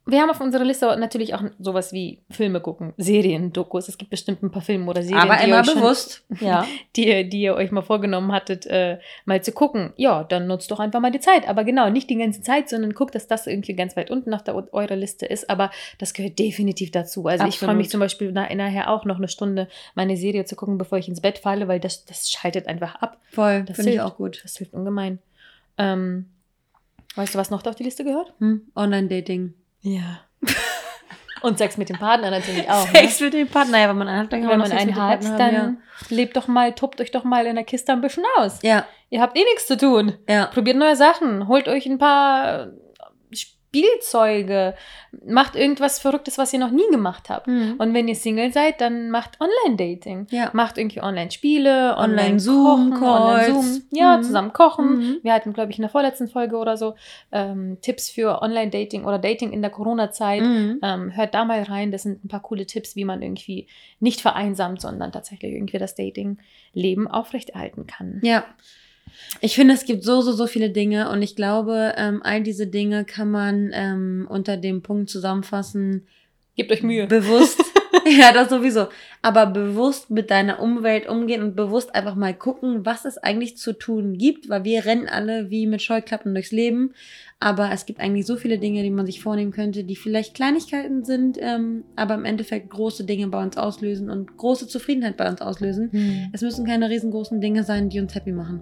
Wir haben auf unserer Liste natürlich auch sowas wie Filme gucken, Serien, Dokus. Es gibt bestimmt ein paar Filme oder Serien. Aber die immer euch schon- bewusst. (laughs) ja, die, die ihr euch mal vorgenommen hattet, äh, mal zu gucken. Ja, dann nutzt doch einfach mal die Zeit. Aber genau, nicht die ganze Zeit, sondern guckt, dass das irgendwie ganz weit unten auf der, eurer Liste ist. Aber das gehört definitiv dazu. Also ich freue Absolut. mich zum Beispiel na, nachher auch noch eine Stunde meine Serie zu gucken, bevor ich ins Bett falle, weil das, das schaltet einfach ab. Voll, Das finde ich auch gut. Das hilft ungemein. Ähm, weißt du, was noch da auf die Liste gehört? Hm? Online-Dating. Ja. (laughs) Und Sex mit dem Partner natürlich auch. ne? Sex mit dem Partner, ja, wenn man einen hat, dann kann Wenn man einen hat, dann haben, lebt doch mal, tobt euch doch mal in der Kiste ein bisschen aus. ja. Ihr habt eh nichts zu tun. Ja, ja. Probiert neue Sachen, holt euch ein paar Spielzeuge, macht irgendwas Verrücktes, was ihr noch nie gemacht habt. Hm. Und wenn ihr Single seid, dann macht Online-Dating. Ja. Macht irgendwie Online-Spiele, Online-Zoom, Calls. Online-Zoom. Ja, Mhm. zusammen kochen. Mhm. Wir hatten, glaube ich, in der vorletzten Folge oder so ähm, Tipps für Online-Dating oder Dating in der Corona-Zeit. Mhm. Ähm, hört da mal rein, das sind ein paar coole Tipps, wie man irgendwie nicht vereinsamt, sondern tatsächlich irgendwie das Dating-Leben aufrechterhalten kann. Ja. Ich finde, es gibt so, so, so viele Dinge und ich glaube, ähm, all diese Dinge kann man ähm, unter dem Punkt zusammenfassen, Gebt euch Mühe. bewusst, (laughs) ja, das sowieso, aber bewusst mit deiner Umwelt umgehen und bewusst einfach mal gucken, was es eigentlich zu tun gibt, weil wir rennen alle wie mit Scheuklappen durchs Leben, aber es gibt eigentlich so viele Dinge, die man sich vornehmen könnte, die vielleicht Kleinigkeiten sind, ähm, aber im Endeffekt große Dinge bei uns auslösen und große Zufriedenheit bei uns auslösen. Hm. Es müssen keine riesengroßen Dinge sein, die uns happy machen.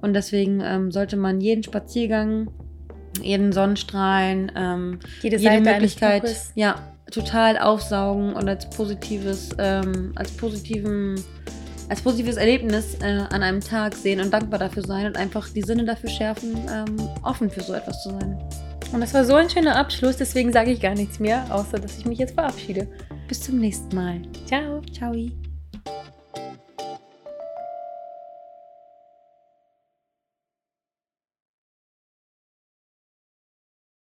Und deswegen ähm, sollte man jeden Spaziergang, jeden Sonnenstrahlen, ähm, Jede jede Möglichkeit, ja, total aufsaugen und als positives, ähm, als positiven, als positives Erlebnis äh, an einem Tag sehen und dankbar dafür sein und einfach die Sinne dafür schärfen, ähm, offen für so etwas zu sein. Und das war so ein schöner Abschluss, deswegen sage ich gar nichts mehr, außer dass ich mich jetzt verabschiede. Bis zum nächsten Mal. Ciao. Ciao.